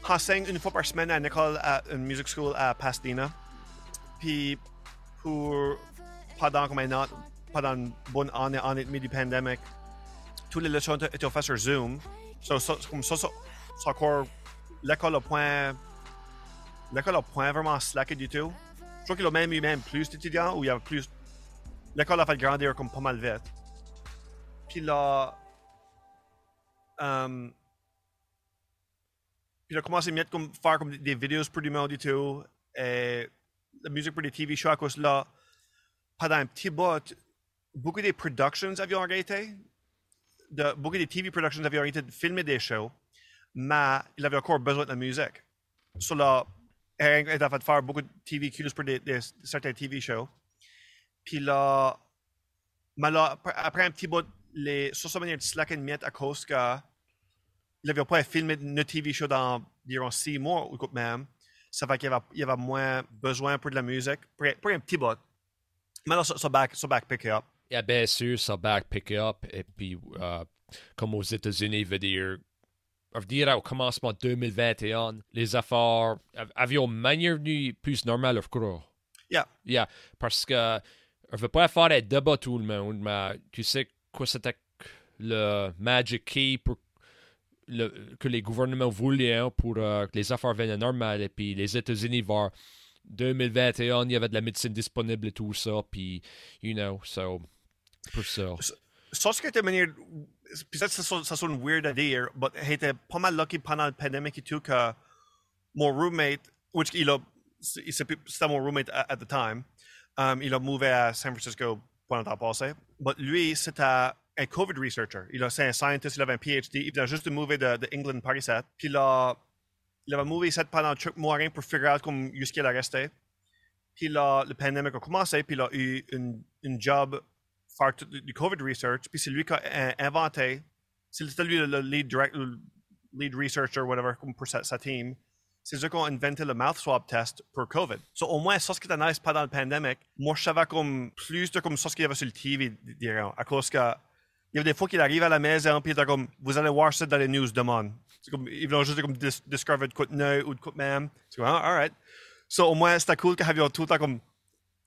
enseigne une fois par semaine à une école, à uh, une music school uh, à Pasadena. Puis pour pendant comme un an, pendant une bonne année, année et demie du pandémie, tous les leçons étaient faites sur Zoom. So, so, comme ça, ça, c'est encore l'école au point, l'école au point vraiment slacké du tout. Je crois qu'il a même eu même plus d'étudiants ou il y avait plus. L'école a fait grandir comme pas mal vite. Puis là, um, puis il a commencé à mettre comme, faire comme des vidéos pour du monde et tout, et la musique pour des TV shows à cause là, pendant un petit bout, beaucoup des productions avaient arrêté, de, beaucoup des TV productions avaient arrêté de filmer des shows, mais il avait encore besoin de la musique. So là, il a fait faire beaucoup de TV cues pour des, des, certains TV shows. Puis là, mais là, après un petit bout, les sur manière de Slack and Miet à cause que il n'avait pas filmé une TV show dans environ six mois ou quoi même. Ça fait qu'il y avait, il y avait moins besoin pour de la musique, pour, pour un petit bout. Mais là, ça, ça back, ça back pick up. Yeah, bien sûr, ça back pick up. Et puis, uh, comme aux États-Unis, veut dire, veut dire au commencement 2021, les affaires avaient une manière plus normale, je crois. Yeah. Yeah, parce que veut pas faire des débats tout le monde, mais tu sais quoi c'était le Magic Key pour le, que les gouvernements voulaient hein, pour euh, que les affaires viennent normales. Et puis les États-Unis, vers 2021, il y avait de la médecine disponible et tout ça. Puis, you know, so, pour ça. Ça, ce qui était manière. Puis ça, ça, sonne weird à dire, mais j'étais pas mal lucky pendant la pandémie et tout que mon roommate, which il a, c'était mon roommate at, at the time, um, il a mouvé à San Francisco pendant temps passé. Mais lui, c'était un COVID researcher. Il a, c'est un scientist, il avait un PhD. Il vient juste de mouver de, de England Paris 7. Puis là, il avait mouvé 7 pendant quelques mois pour figurer out comme jusqu'à il a resté. Puis là, pandémie a commencé, puis il a eu un job faire du COVID research. Puis c'est lui qui a inventé, c'était lui le lead, direct, le lead researcher, whatever, pour sa team. C'est eux qui ont inventé le mouth swab test pour COVID. So, au moins, ça, ce qui était nice pendant la pandémie, moi, je savais comme plus de comme ça, ce qu'il y avait sur le TV, dirons, à cause que il y avait des fois qu'il arrive à la maison, puis il était comme, vous allez voir ça dans les news demain. C'est comme, ils vont juste comme dis discover de quoi de neuf ou de quoi de même. C'est comme, ah, alright. So, au moins, c'était cool qu'il y ait tout le temps comme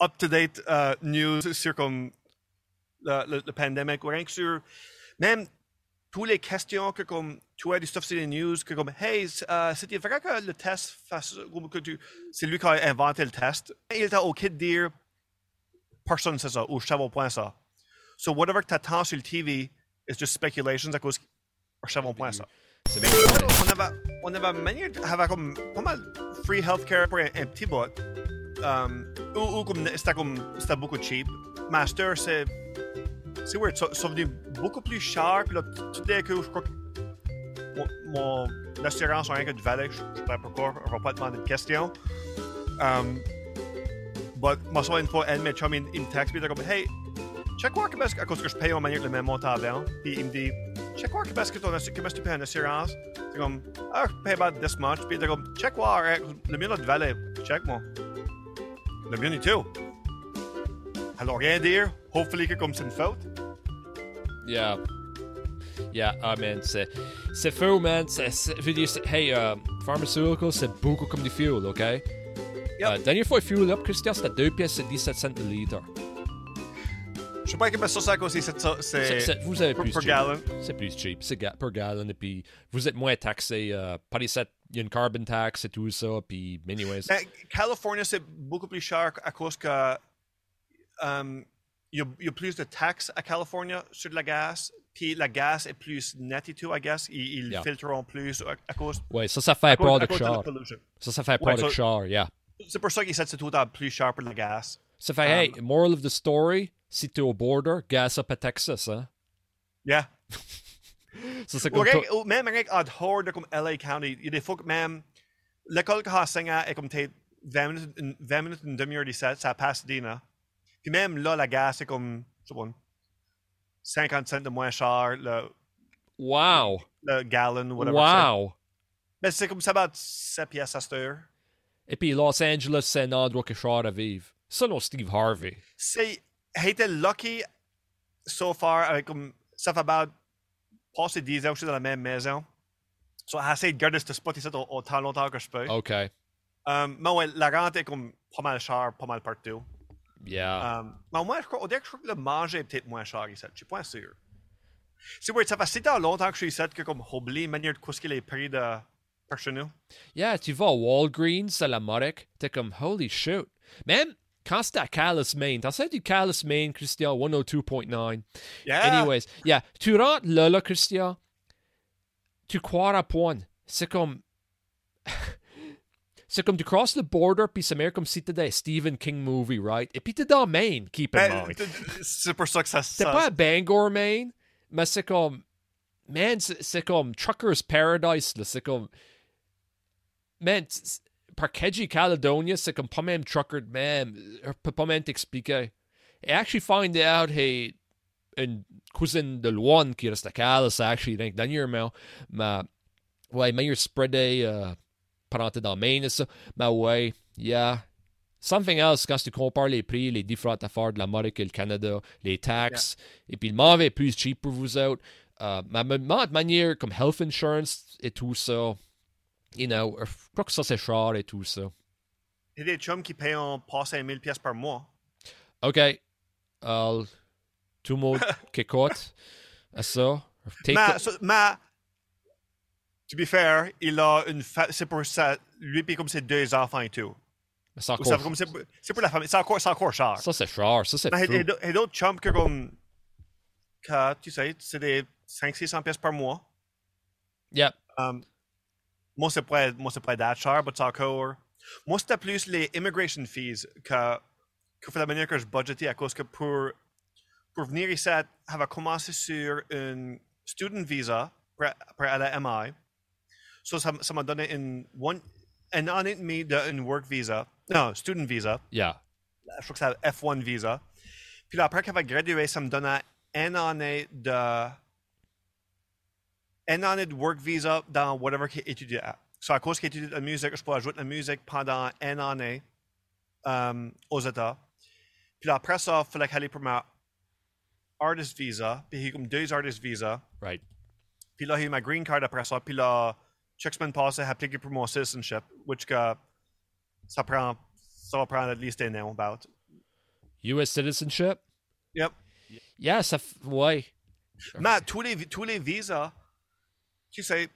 up-to-date uh, news sur comme le, le pandémie, ou rien que sur, même toutes les questions que comme tu as du stuff sur les news, que comme, hey, uh, c'était vrai que le test que tu, c'est lui qui a inventé le test. Il était OK de dire, personne sait ça, ou je savais point ça. So whatever que t'attends sur le TV is just speculations à cause je savais point ça. On avait, on avait manière d'avoir comme pas mal free healthcare pour un, petit bout. Um, ou, ou comme c'était comme c'était beaucoup cheap. Master c'est c'est weird, c'est devenu beaucoup plus cher. Puis là, tout d'un je crois que mon, mon assurance rien que de valeur, je ne sais pas pourquoi, on va pas demander de questions. Um, but moi, une fois, elle m'a chum, il me texte, puis il comme, hey, check voir à cause que je paye en manière le même montant avant. Puis il me dit, check voir que ton que tu payes en assurance? C'est comme, ah, je paye about this much. Puis il comme, check voir, le mien de valeur, check moi. Le mien est tout. Alors rien dire, hopefully que c'est une faute. Yeah. Yeah, ah man, c'est, c'est man. C'est, je veux dire, hey, uh, pharmaceutical, c'est beaucoup comme du fuel, ok? Yep. Uh, dernière fois, fuel up, Christian, c'était 2 pièces et 17 cents le litre. Je sais pas comment ça, c'est aussi, c'est, c'est, c'est, vous avez plus per cheap. gallon. C'est plus cheap, c'est ga- per gallon, et puis vous êtes moins taxé. Uh, par ici, il y a une carbon tax et tout ça, puis anyways. Californie, c'est beaucoup plus cher à cause que um, il, y y a plus de taxes à Californie sur la gaz, puis la gaz est plus nette et tout, I guess. Ils, ils Yeah. filtreront plus à, à cause, Ouais, ça, ça fait à de char. Ça, ça fait Ouais, pas de ça- char, yeah. C'est pour ça qu'ils tout le temps plus cher pour la gaz. Ça fait, hey, moral of the story, si t'es au border, gas up à Texas, hein? Yeah. Ça, c'est comme... ou même rien en dehors de comme LA County, il y a des fois que même l'école que j'ai enseigné est comme t'es 20 minutes, une- 20 minutes, une demi-heure 17, c'est à Pasadena. Puis même là, la gaz, c'est comme, je sais pas, 50 cents de moins cher, le, Wow! le gallon, ou whatever. Wow! Mais c'est comme ça, about 7 pièces à cette heure. Et puis Los Angeles, c'est un endroit que cher à vivre. Selon Steve Harvey. C'est, j'ai été lucky so far avec comme, ça fait about, passer 10 ans que je suis dans la même maison. So, j'ai essayé de garder ce spot ici au- autant longtemps que je peux. OK. Um, mais ouais, la rente est comme pas mal cher, pas mal partout. Yeah. Um, mais moi, je crois, on dirait que je crois que le manger est peut-être moins cher ici. Je suis pas sûr. C'est vrai, ça fait si longtemps que je suis ici que comme j'oublie la manière de coûter les prix de par chez nous. Yeah, tu vas à Walgreens, à la Moric, t'es comme, holy shoot. Même, quand c'était à Calais, Maine, t'en sais du Calais, Maine, Christian, 102.9. Yeah. Anyways, yeah, tu rentres là, là, Christian, tu crois à point. C'est comme. C'est comme tu crosses le border, puis c'est meilleur comme si t'étais un Stephen King movie, right? Et puis t'es dans Maine, keep in Ben, mind. c'est pour ça que ça. C'est ça- pas à Bangor, Maine, mais c'est comme. Man, c'est c'est comme Trucker's Paradise, là. C'est comme. Man, c- c- par Keji Caledonia, c'est comme pas même Trucker, man. Er, Je peux pas même t'expliquer. Et actually find out, hey, une cousine de Luan qui reste à Calais, actually, rien que dernièrement. Mais, ouais, meilleur spreadé, euh, Maine et ça. Mais ouais, yeah. Something else, quand tu compares les prix, les différentes affaires de l'Amérique et le Canada, les taxes, et puis le mauvais est plus cheap pour vous autres. Euh, mais de manière comme health insurance et tout ça, you know, je crois que ça c'est cher et tout ça. Il y a des chums qui payent en passant 1000 pièces par mois. OK. Euh, tout le monde qui écoute à ça. Mais, ça- mais, to be fair, il a une fa- c'est pour ça, lui puis comme ses deux enfants et tout. c'est encore, c'est pour- pour la famille, c'est encore, c'est encore cher. ça c'est cher, ça c'est Mais a d'autres chums que comme, que, tu sais, c'est des 500-600 pièces par mois. Yep. Um, moi, c'est pas, moi, c'est pas that cher, mais c'est encore. Moi, c'était plus les immigration fees que, que fait la manière que je budgetais à cause que pour, pour venir ici, j'avais commencé sur une student visa pour, pour aller à MI. So, ça ça m'a donné une, one, une année et demie d'une work visa. Non, student visa. Yeah. Je crois que c'est F1 visa. Puis là, après qu'elle va graduer, ça me donnait une année de. Une année de work visa dans whatever qu'il étudie. So, à cause qu'il étudie la musique, je peux ajouter la musique pendant une année um, aux États. Puis là, après ça, il fallait pour ma artist visa. Puis il y a comme deux artist visa. Right. Puis là, il y a ma green card après ça. Puis là, chaque semaine passée, j'ai appliqué pour mon citizenship, which que ça prend, ça va prendre at least un an, about. US citizenship? Yep. Yeah, ça. Ouais. Mais tous les, tous les visas, tu sais,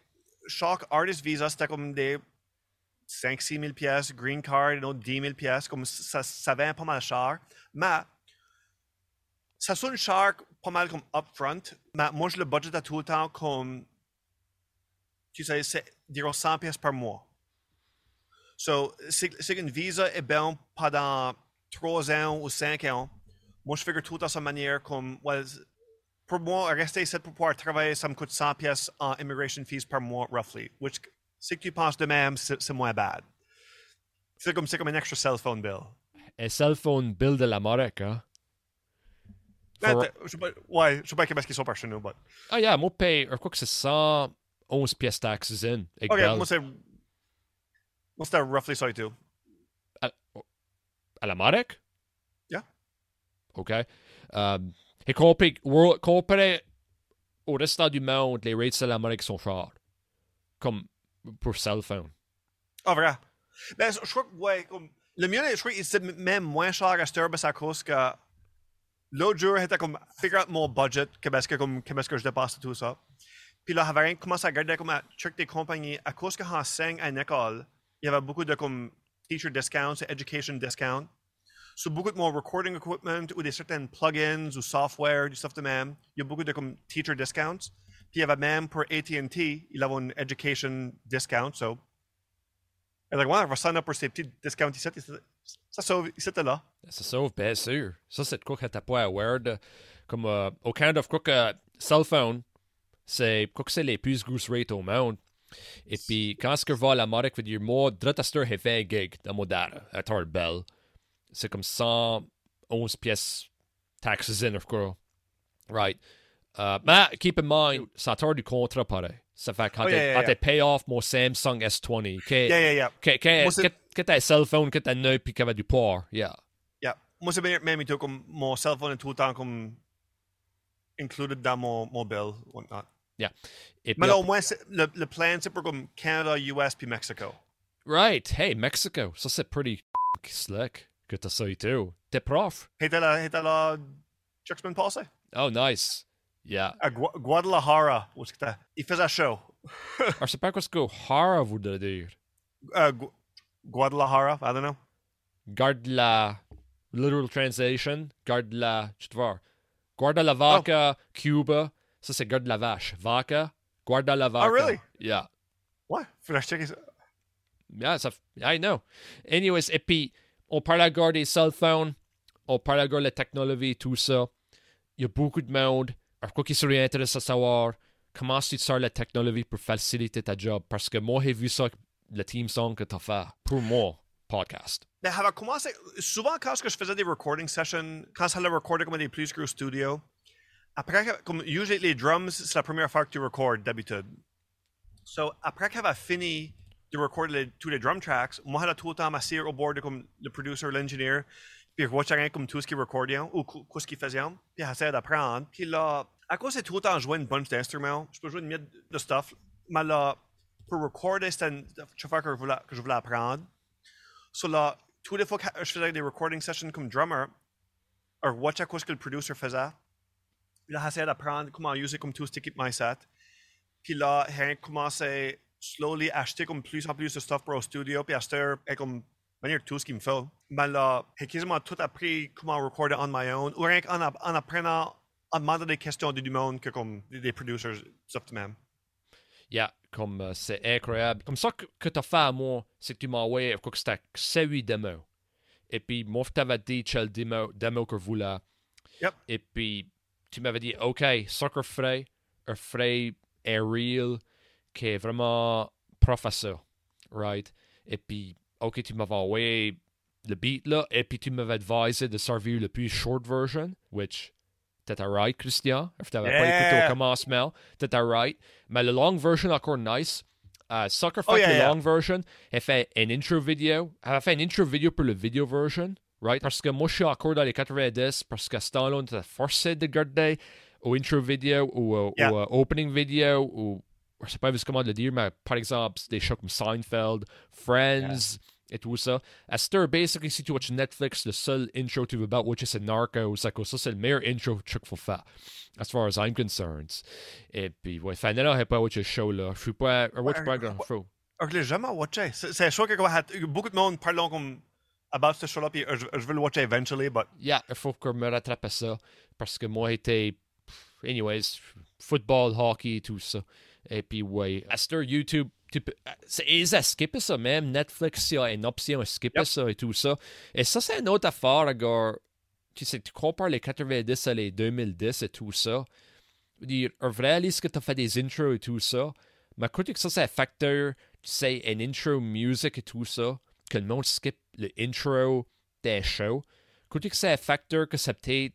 chaque artist visa, c'était comme des 5-6 000 pièces, green card, une autre 10 000 pièces, comme ça, ça vient pas mal cher. Mais ça sonne cher pas mal comme upfront, mais moi je le budgete tout le temps comme, tu sais, c'est disons 100 pièces par mois. So, c'est qu'une visa est bien pendant 3 ans ou 5 ans. Moi, je figure tout à sa manière comme, well, pour moi, rester ici pour pouvoir travailler, ça me coûte 100 pièces en immigration fees par mois, roughly. Which, si tu penses de même, c'est c'est moins bad. C'est comme, c'est comme un extra cell phone bill. Un cell phone bill de l'Amérique, hein? Mais For- t'es- Je sais pas, ouais, je sais pas qu'est-ce qu'ils sont par chez nous, but. Ah, yeah, moi, paye, je crois que c'est 111 pièces taxes in. avec Ok, Bell. moi, c'est. Moi, c'était roughly ça et tout. À l'Amérique? Yeah. OK. Um, et comparé, world- comparé au reste du monde, les rates de l'Amérique sont chers. Comme pour cell phone. Ah, vrai. Ben, je crois que, ouais, comme. Le mien, je crois était même moins cher à Sturbus à cause que. L'autre jour, c'était comme. Figure out mon budget, que, comme, que je dépasse tout ça. Puis là, j'avais rien commencé à regarder comme à check des compagnies. À cause que j'enseigne à une école, il y avait beaucoup de comme teacher discounts, education discounts. Sur beaucoup de mon recording equipment ou des certains plugins ou software, du stuff de même, il y a beaucoup de comme teacher discounts. Puis il y avait même pour AT&T, il avait une education discount, so. Elle dit, ouais, on va sign up pour ces petits discounts ici. Ça sauve, t'es là. Ça sauve, bien sûr. Ça, c'est quoi que t'as pas aware de. Comme euh, au Canada, je crois que cell phone, c'est, crois que c'est les plus grosses rates au monde. Et puis, quand ce que à l'Amérique, je veux dire, moi, Drataster est 20 gigs dans mon data, à Tard Bell. C'est comme 111 pièces taxes in, of course. Right. Uh, mais, keep in mind, ça tord du contrat pareil. Ça fait quand Oh, t'es yeah, yeah, pay off mon Samsung S20, que, Yeah, yeah, que, que, que, t'as un cell phone, que t'as un œil, puis qu'il y avait du port. Yeah. Yeah. Moi, c'est bien, même tout, comme mon cell phone est tout le temps comme included dans mon, mon bill, whatnot. Yeah. Et Mais là, au moins, le, le plan, c'est pour comme Canada, US, puis Mexico. Right. Hey, Mexico. Ça, c'est pretty slick que t'as ça et tout. T'es prof. Était là, là, chaque semaine passée. Oh, nice. Yeah. À Gua- Guadalajara, où t'es? Il faisait chaud. Alors, c'est pas quoi ce que Hara voudrait dire. Euh, Gu- Guadalajara, I don't know. Garde la... literal translation, garde la. Tu te vois. Guarda la vaca, Cuba. Ça, c'est garde la vache. Vaca, guarda la vaca. Oh, really? Yeah. Ouais, faudrait checker ça. Yeah, ça, I know. Anyways, et puis, on parle encore des cell phones, on parle encore de la technologie, tout ça. Il y a beaucoup de monde. Alors, quoi qui serait intéressant à savoir, comment tu sors la technologie pour faciliter ta job? Parce que moi, j'ai vu ça, le team song que tu as fait pour moi, podcast. Ça va commencer. Souvent, quand je faisais des recording sessions, quand ça le recordé comme des plus gros studios, après, comme usually les drums, c'est la première fois que tu recordes d'habitude. So, après qu'elle a fini de recorder les, tous les drum tracks, moi, j'ai tout le au bord de comme le producer, l'ingénieur, puis watchais comme tout ce qu'il recordait ou quoi ce qu'il faisait, puis j'essayais d'apprendre. Puis là, à cause c'est tout jouer une bunch d'instruments, je peux jouer une de stuff, mais là, pour recorder, c'était une chose que je voulais, que je voulais apprendre. So là, tous les fois que je faisais des recording sessions comme drummer, ou watchais ce que le producer faisait, puis là, j'essayais d'apprendre comment utiliser comme tout cet équipement set. Puis là, j'ai commencé slowly à acheter comme plus en plus de stuff pour le studio, puis acheter et comme manière tout ce qu'il me faut. Mais là, j'ai quasiment tout appris comment recorder on my own, ou rien qu'en en apprenant, en demandant des questions du monde que comme des producers, stuff de même. Yeah, comme euh, c'est incroyable. Comme ça que, que tu as fait à moi, c'est que tu m'as envoyé quoi que c'était 7-8 démos. Et puis, moi, je t'avais dit quel démo, démo que voulais. Yep. Et puis, tu m'avais dit, OK, Soccer Frey, un Frey est real, qui est vraiment professeur, right? Et puis, OK, tu m'avais envoyé le beat là, et puis tu m'avais advisé de servir le plus short version, which t'étais right, Christian. Tu n'avais pas écouté Yeah. au commencement, t'étais right. Mais le long version, encore nice. Uh, Sucker Oh, fait yeah, le yeah. long version, elle fait une intro vidéo. Elle a fait une intro vidéo pour le video version, right? Parce que moi, je suis encore dans les 90, parce qu'à ce temps-là, on était forcé de garder au intro vidéo ou au Yeah. au, euh, opening vidéo ou je sais pas comment le dire, mais par exemple, des shows comme Seinfeld, Friends et tout ça. À heure, basically, si tu watches Netflix, le seul intro tu veux about watcher c'est Narcos, c'est que ça, c'est le meilleur intro que tu faut faire, as far as I'm concerned. Et puis, ouais, là, j'ai pas watché le show, là. Je suis pas, or watch pas grand show. Je l'ai jamais watché. C'est un show que beaucoup de monde parlent comme about ce show-là, puis euh, je, je veux le watcher eventually, but Yeah, il faut que je me rattrape à ça, parce que moi, j'étais, anyways, football, hockey, tout ça. Et puis, ouais, heure, YouTube, tu peux, c'est aisé à skipper ça même. Netflix, il y a une option à skipper Yep. ça et tout ça. Et ça, c'est une autre affaire, gars. Tu sais, tu compares les 90 à les 2010 et tout ça. Dire, est-ce que tu as fait des intros et tout ça? Mais quand que ça, c'est un facteur, tu sais, une intro music et tout ça, que le monde skip le intro des shows. Quand que c'est un facteur que ça peut-être.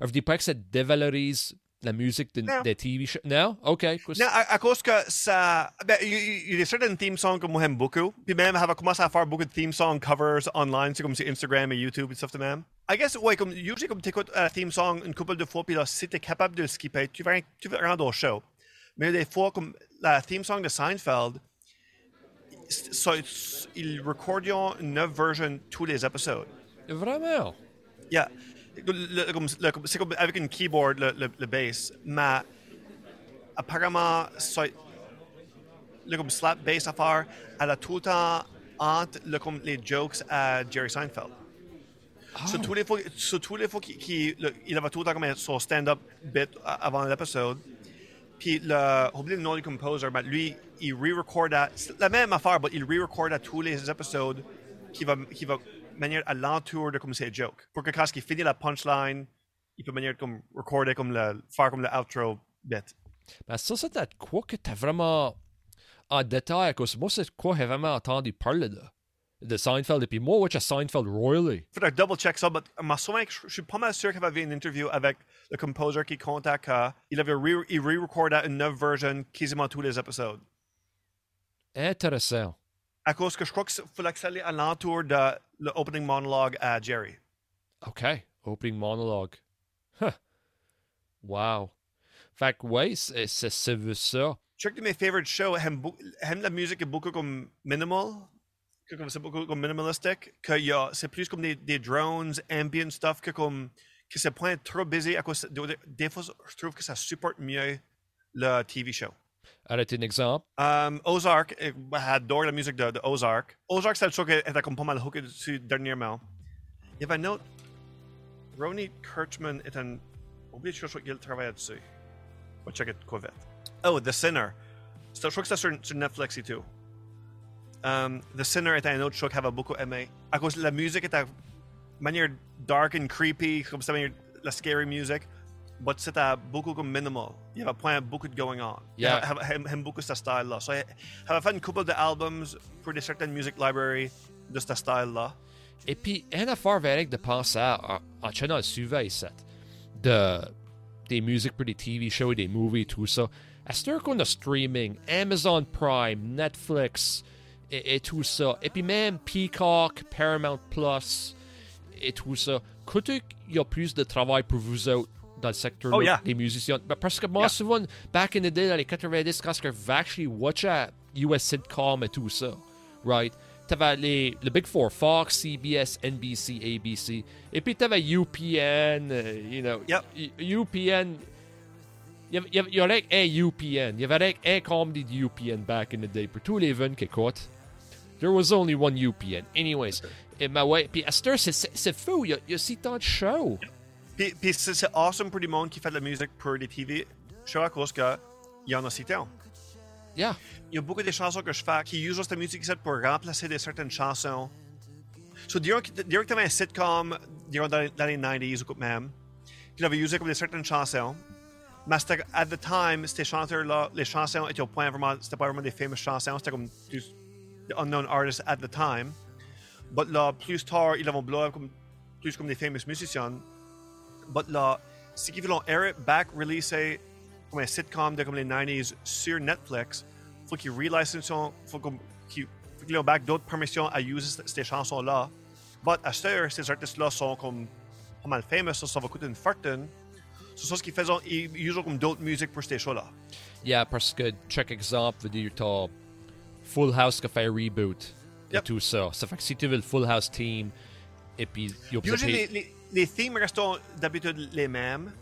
Je dis pas que ça dévalorise la musique de- Non. des TV show? Non? OK. Non, à, à cause que ça. Ben, il, il- il y a certaines theme songs que moi j'aime beaucoup. Puis même, commencé à faire beaucoup de theme song covers online, c'est comme sur Instagram et YouTube et stuff de même. I guess, ouais, comme, usually, comme tu écoutes un theme song une couple de fois, puis là, si tu es capable de le skipper, tu vas, tu vas rendre au show. Mais des fois, comme la theme song de Seinfeld, ça, ils recordent une neuve version tous les épisodes. Vraiment? Yeah. C'est comme avec une keyboard, le, le, le bass. Mais apparemment, le comme slap bass à faire, elle a tout le temps entre le, comme les jokes à Jerry Seinfeld. Sur tous les fois, sur tous les fois qu'il le- il avait tout le temps comme son stand-up bit avant l'épisode. Puis le, oublié le nom du composer, mais lui, il re-recordait, c'est la même affaire, mais il re-recordait tous les épisodes qui va, qui va manière à l'entour de comme ses jokes. Pour que quand il finit la punchline, il peut manière comme recorder comme le, faire comme le outro bit. Ben ça, c'était quoi que t'as vraiment en détail, parce que moi, c'est quoi que j'ai vraiment entendu parler de, de Seinfeld, et puis moi, watch à Seinfeld royally. Faudrait double check ça, mais je suis pas mal sûr qu'il avait une interview avec le composer qui comptait qu'il avait re- il re-recordé une neuve version quasiment tous les épisodes. Intéressant. À cause que je crois qu'il fallait que ça allait à l'entour de l'opening monologue à Jerry. OK. Opening monologue. Huh. Wow. Fait que, ouais, c'est c'est- c'est ça. Check de mes favorite shows, aime, la musique est beaucoup comme minimal, comme c'est beaucoup comme minimalistique, que y a, c'est plus comme des, des drones, ambient stuff, que comme que c'est point trop busy à cause de- des fois je trouve que ça supporte mieux le TV show. Arrêtez un exemple. Um, Ozark, eh, j'adore la musique de, Ozark. Ozark, c'est le show qui était comme pas mal hooké dessus dernièrement. Il y avait un autre, Ronnie Kirchman est un. Oublie je crois qu'il travaille dessus. On va checker quoi vite. Oh, The Sinner. C'est- Je crois que c'est sur, Netflix et. Um, The Sinner est un autre show que j'avais beaucoup aimé. À cause la musique était de manière dark and creepy, comme ça, la scary music. Mais c'était beaucoup comme minimal. Il y avait pas beaucoup de going on. Yeah. J'aime beaucoup ce style-là. So, j'avais fait une couple d'albums pour des certaines music library de ce style-là. Et puis, une affaire avec de penser à, en channel suivant ici, de, des musiques pour des TV shows, des movies, tout ça. À ce qu'on a streaming, Amazon Prime, Netflix et, et tout ça? Et puis même Peacock, Paramount Plus et tout ça. Qu'il y a plus de travail pour vous autres dans le secteur Oh, yeah. des musiciens? Parce que moi, Yeah. souvent, back in the day, dans les 90, quand je actually watchais US sitcom et tout ça, right? T'avais les, le Big Four, Fox, CBS, NBC, ABC. Et puis t'avais UPN, euh, you know. Yep. UPN. Il y y y avait un UPN. Il y avait un comedy de UPN back in the day. Pour tous les jeunes qui écoutent, there was only one UPN. Anyways, et ma ouais. Puis à cette heure, c'est- fou. Il y, a, il y a si tant de shows. Puis, puis c'est awesome pour du monde qui fait de la musique pour des TV shows à cause qu'il y en a si tant. Yeah. Il y a beaucoup de chansons que je fais qui utilisent cette musique pour remplacer des certaines chansons. So, disons que tu avais un sitcom disons dans les années 90 ou quoi même, qui avait utilisé comme des certaines chansons. Mais c'était, at the time, ces chanteurs-là, les chansons étaient au point vraiment, c'était pas vraiment des fameuses chansons, c'était comme des unknown artists at the time. But là, plus tard, ils vont blow comme, plus comme des famous musiciens. But là, ce qu'ils veulent air it back, releaser comme un sitcom de comme les 90s sur Netflix, faut qu'ils relicensent, faut qu'ils qu'ils aient back d'autres permissions à utiliser ces chansons-là. But à cette ces artistes-là sont comme pas mal famous, ça, ça va coûter une fortune. C'est ça ce qu'ils font, ils utilisent comme d'autres musiques pour ces shows-là. Yeah, parce que, check exemple, dire, t'as Full House qui fait un reboot. Et Yep. tout ça. Ça fait que si tu veux le Full House team, et puis, il y a Usually, les, les, les themes restent d'habitude les mêmes,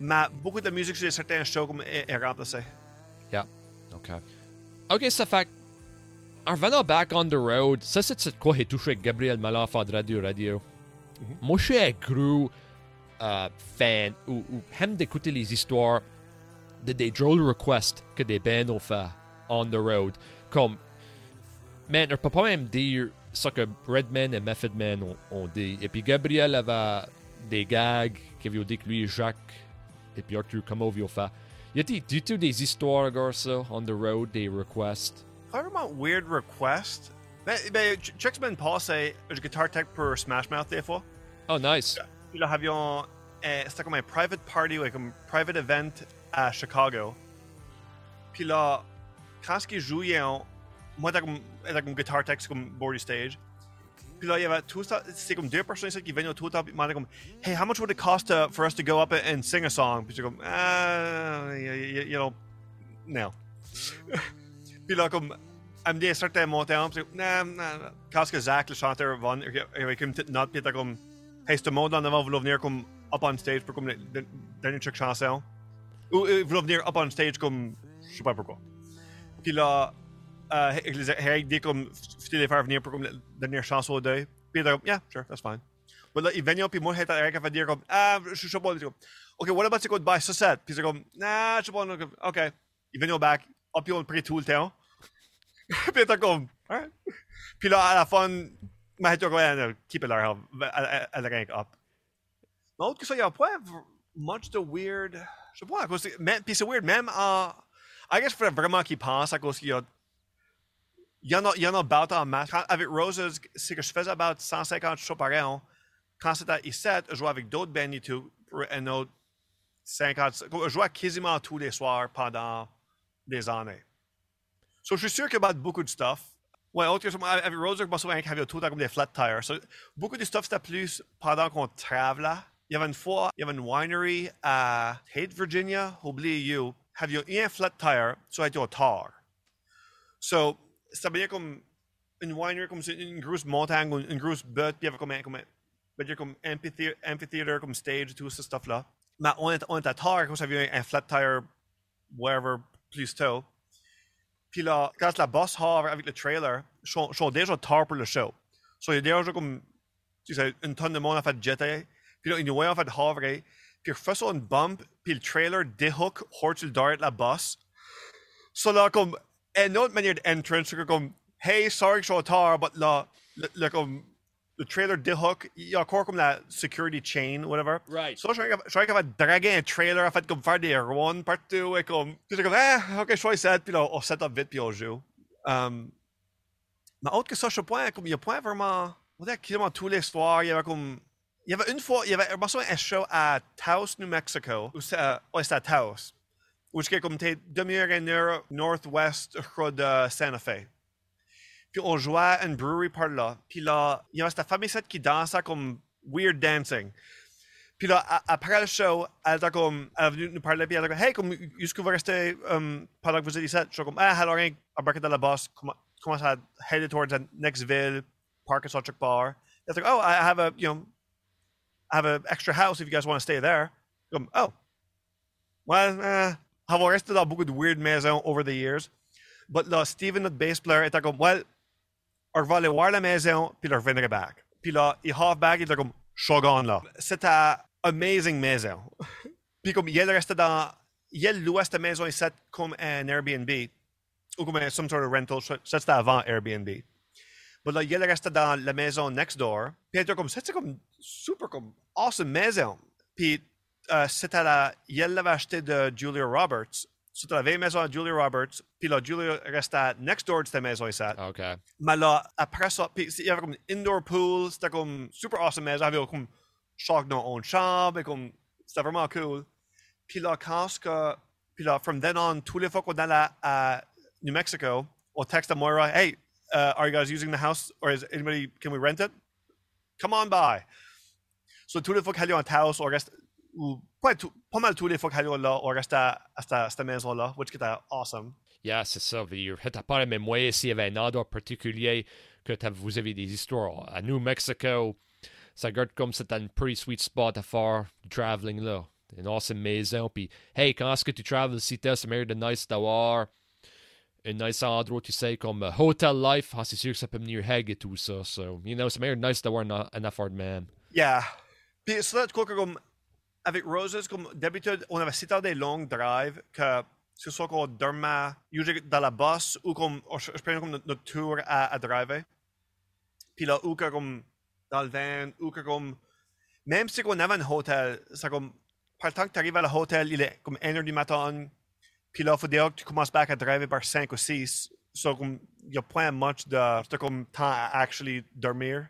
mais beaucoup de musique sur certains shows comme est, est remplacée. Yeah. OK. OK, ça fait en revenant back on the road, ça, c'est quoi j'ai touché avec Gabriel Malenfant de Radio Radio. Moi, je suis un gros euh, fan ou, ou aime d'écouter les histoires de des drôles requests que des bands ont fait on the road. Comme, man, on peut pas même dire ça que Redman et Method Man ont, ont dit. Et puis Gabriel avait des gags qui avaient dit que lui et Jacques et puis Arthur ont fait. Y a-t-il du tout des histoires, gars, ça, on the road, des requests? Vraiment weird request. Ben, ben, ch- check semaine passée, j'ai guitar tech pour Smash Mouth des fois. Oh, nice. Puis là, avions, euh, c'était comme un private party, comme un private event à Chicago. Puis là, quand ce qu'ils jouaient, moi, j'étais comme, j'étais comme guitar tech, comme board stage. Puis là, il y avait tout ça, c'est comme deux personnes qui venaient tout temps, puis ils comme, hey, how much would it cost uh, for us to go up and sing a song? Puis j'étais comme, ah, you, know, no. puis là, comme, elle me dit un certain montant, puis non, non. Quand ce que Zach, le chanteur, va, avec une petite note, puis il était comme, hey, ce monde en avant voulait venir comme up on stage pour comme le- dernier truc chanson. Ou euh, voulait venir up on stage comme, je sais pas pourquoi. Puis euh, il les a- il a dit comme, faut les faire venir pour comme la dernière chanson de Puis il était comme, yeah, sure, that's fine. Mais là, il venait, puis moi, j'étais avec à dire comme, ah, je je sais pas, il dit comme, ok, what about de buy ça Puis c'est comme, nah, je ok. Il venait au back, le temps. puis il était comme, alright. Puis là, à la fin, ma été comme, ah, no, keep it there, elle, elle rank up. Autre que ça, il n'y a pas much de weird. Je sais pas, à de- Puis c'est weird, même en. I guess, vraiment qu'ils pensent à cause qu'il y a. Il y en a, il y en a about en masse. Quand- avec Roses, c'est que je faisais about 150 shows par an. Quand c'était ici, je jouais avec d'autres bands tout pour un autre 50. Je jouais quasiment tous les soirs pendant des années. So, je suis sûr qu'il a beaucoup de stuff. Ouais, autre chose, avec Roses, je me souviens qu'il y avait tout comme des flat tires. So, beaucoup de stuff, c'était plus pendant qu'on travaillait. Il y avait une fois, il y avait une winery à Tate, Virginia, oubliez you. Il y avait un flat tire, ça a été au tar. So, bien comme une winery, comme une grosse montagne, une, grosse butte, puis il y avait comme un, comme stage, tout ce stuff-là. Mais on était, on était à comme ça un, flat tire, wherever, plus tôt. Puis là, quand la boss have avec le trailer, sont, déjà tard pour le show. So, il y a déjà comme, tu une tonne de monde a fait jeter. Puis là, ils nous en fait havrer. Puis ils refaisaient une bump, puis le trailer déhook, hors le dart la bosse. So là, comme, une autre manière d'entrance, c'est comme, hey, sorry que je suis en retard, but là, le, comme, le trailer déhook, il y a encore comme la security chain, whatever. Right. So, je suis capable de draguer un trailer, en fait, comme faire des runs partout, et comme, j'étais comme, ah, ok, je suis set, puis là, on set up vite, puis on joue. Um, mais autre que ça, je pas, comme, il y a pas vraiment, on dirait quasiment tous les soirs, il y avait comme, il y avait une fois, il y avait un show à Taos, New Mexico, où c'est, euh, c'était à Taos, comme, t'es demi-heure, nord-ouest, je de Santa Fe. Puis on jouait à une brewery par là. Puis là, il y avait cette famille qui dansait comme weird dancing. Puis là, après le show, elle était comme, elle est venue nous parler, puis elle était comme, hey, comme, est-ce que vous restez um, pendant que vous êtes ici? Je suis comme, ah, alors, rien, embarqué dans la comm- commence à header towards the next ville, park at a bar. Elle était comme, oh, I have a, you know, I have an extra house if you guys want to stay there. Comme, oh, well, uh, have resté dans beaucoup de weird maisons over the years. But là, Steven, notre bass player, était comme, well, on va aller voir la maison, puis leur venir back. Puis là, il half back, il était comme, shogun là. C'était amazing maison. puis comme, il restait dans, il louait cette maison ici comme un Airbnb, ou comme un, some sort of rental, ça c'était avant Airbnb. Mais là, il restait dans la maison next door, puis il était comme, c'était comme, super comme, awesome maison. Puis euh, c'était la, il l'avait acheté de Julia Roberts. C'était la vieille maison de Julia Roberts, puis là, Julia restait next door de cette maison ici. OK. Mais là, après ça, puis il y avait comme une indoor pool, c'était comme super awesome maison, il y avait comme chaque dans une chambre, et comme, c'était vraiment cool. Puis là, quand ce que, puis là, from then on, tous les fois qu'on allait à New Mexico, on texte à Moira, hey, uh, are you guys using the house, or is anybody, can we rent it? Come on by. So tous les fois qu'elle est en Taos, on reste, ou pas, mal tous les fois est là, on reste à, à cette, à cette maison-là, which était awesome. Yeah, c'est ça. T'as pas la mémoire s'il y avait un endroit particulier que vous avez des histoires. À New Mexico, ça garde comme c'est un pretty sweet spot à faire du traveling là. Une awesome maison. Puis, hey, quand est-ce que tu travels si t'as, c'est meilleur de nice d'avoir un nice endroit, tu sais, comme euh, Hotel Life. Ah, c'est sûr que ça peut venir Heg et tout ça. So, you know, c'est meilleur nice d'avoir un, un affaire de même. Yeah. Puis ça, tu crois que comme avec Roses, comme d'habitude, on avait tant des longues drives que ce soit qu'on dormait dans la bus ou comme je prenais comme notre tour à, à driver. Puis là, ou que comme dans le van, ou que comme même si on avait un hôtel, c'est comme par le temps que tu arrives à l'hôtel, il est comme 1h du matin. Puis là, il faut dire que tu commences back à driver par 5 ou 6. So, comme, il n'y a pas much de, de comme, temps à actually dormir.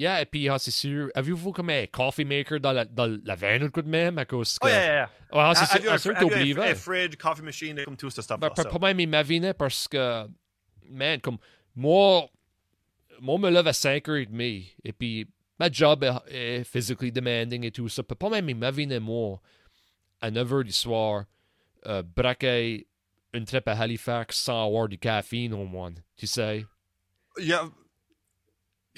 Yeah, et puis, ah, c'est sûr. Avez-vous comme un coffee maker dans la, dans la van ou de même à cause que. Oh, yeah, yeah. Ah, c'est sûr, t'oublies, ouais. fridge, coffee machine, comme tout ce stuff. Ben, pour moi, il m'imaginait parce que, man, comme, moi, moi, me lève à 5h30, et puis, ma job est, est physically demanding et tout ça. Pas même m'imaginer, moi, à 9h du soir, euh, braquer une trip à Halifax sans avoir du caféine au moins, tu sais? Yeah.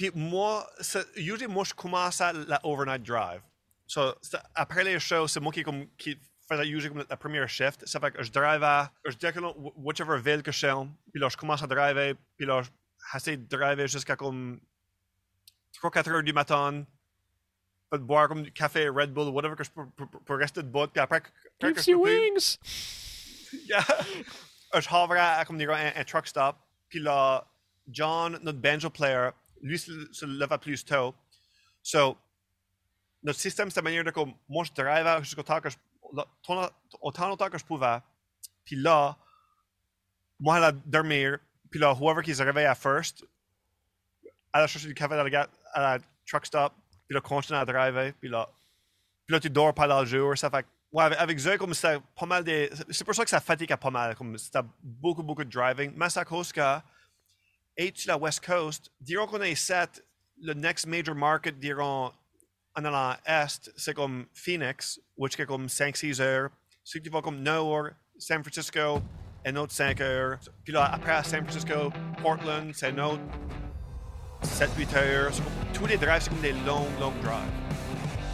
Puis moi, usually, moi, je commence à la overnight drive. So, après les shows, c'est moi qui, comme, qui faisais usually comme la première shift. Ça fait que je drive à, je décolle wh- whichever ville que je suis, puis là, je commence à driver, puis là, j'essaie de driver jusqu'à comme 3-4 heures du matin. De boire comme du café, Red Bull, whatever que je peux pour, pour- rester debout. Puis après, après Wings! Yeah. je havrais à comme dire, un, un truck stop. Puis là, John, notre banjo player, lui se, leva plus tôt. So, notre système, c'est la manière de comme, moi, je drive jusqu'au temps que je, autant longtemps que pouvais. Puis là, moi, elle a dormir. Puis là, whoever qui se réveille à first, elle a cherché du café à la, à la truck stop. Puis là, continue à driver. Puis là, puis là, tu dors pas dans le jour. Ça fait Ouais, avec, Zoé, comme pas mal des. C'est pour ça que ça fatigue pas mal. Comme c'était beaucoup, beaucoup de driving. Mais c'est à cause que, et sur la West Coast, diront qu'on est 7, le next major market, diront, en allant est, c'est comme Phoenix, which est comme 5-6 heures. Si tu vas comme Nord, San Francisco, un autre 5 heures. Puis là, après à San Francisco, Portland, c'est un autre 7-8 heures. Tous les drives, c'est comme des longs, longs drives.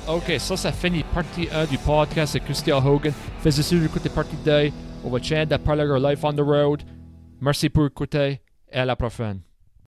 Ok, ça, ça finit partie 1 du podcast de Christian Hogan. Faisez sûr d'écouter partie 2. On va chaîne de parler Life on the Road. Merci pour écouter à la prochaine.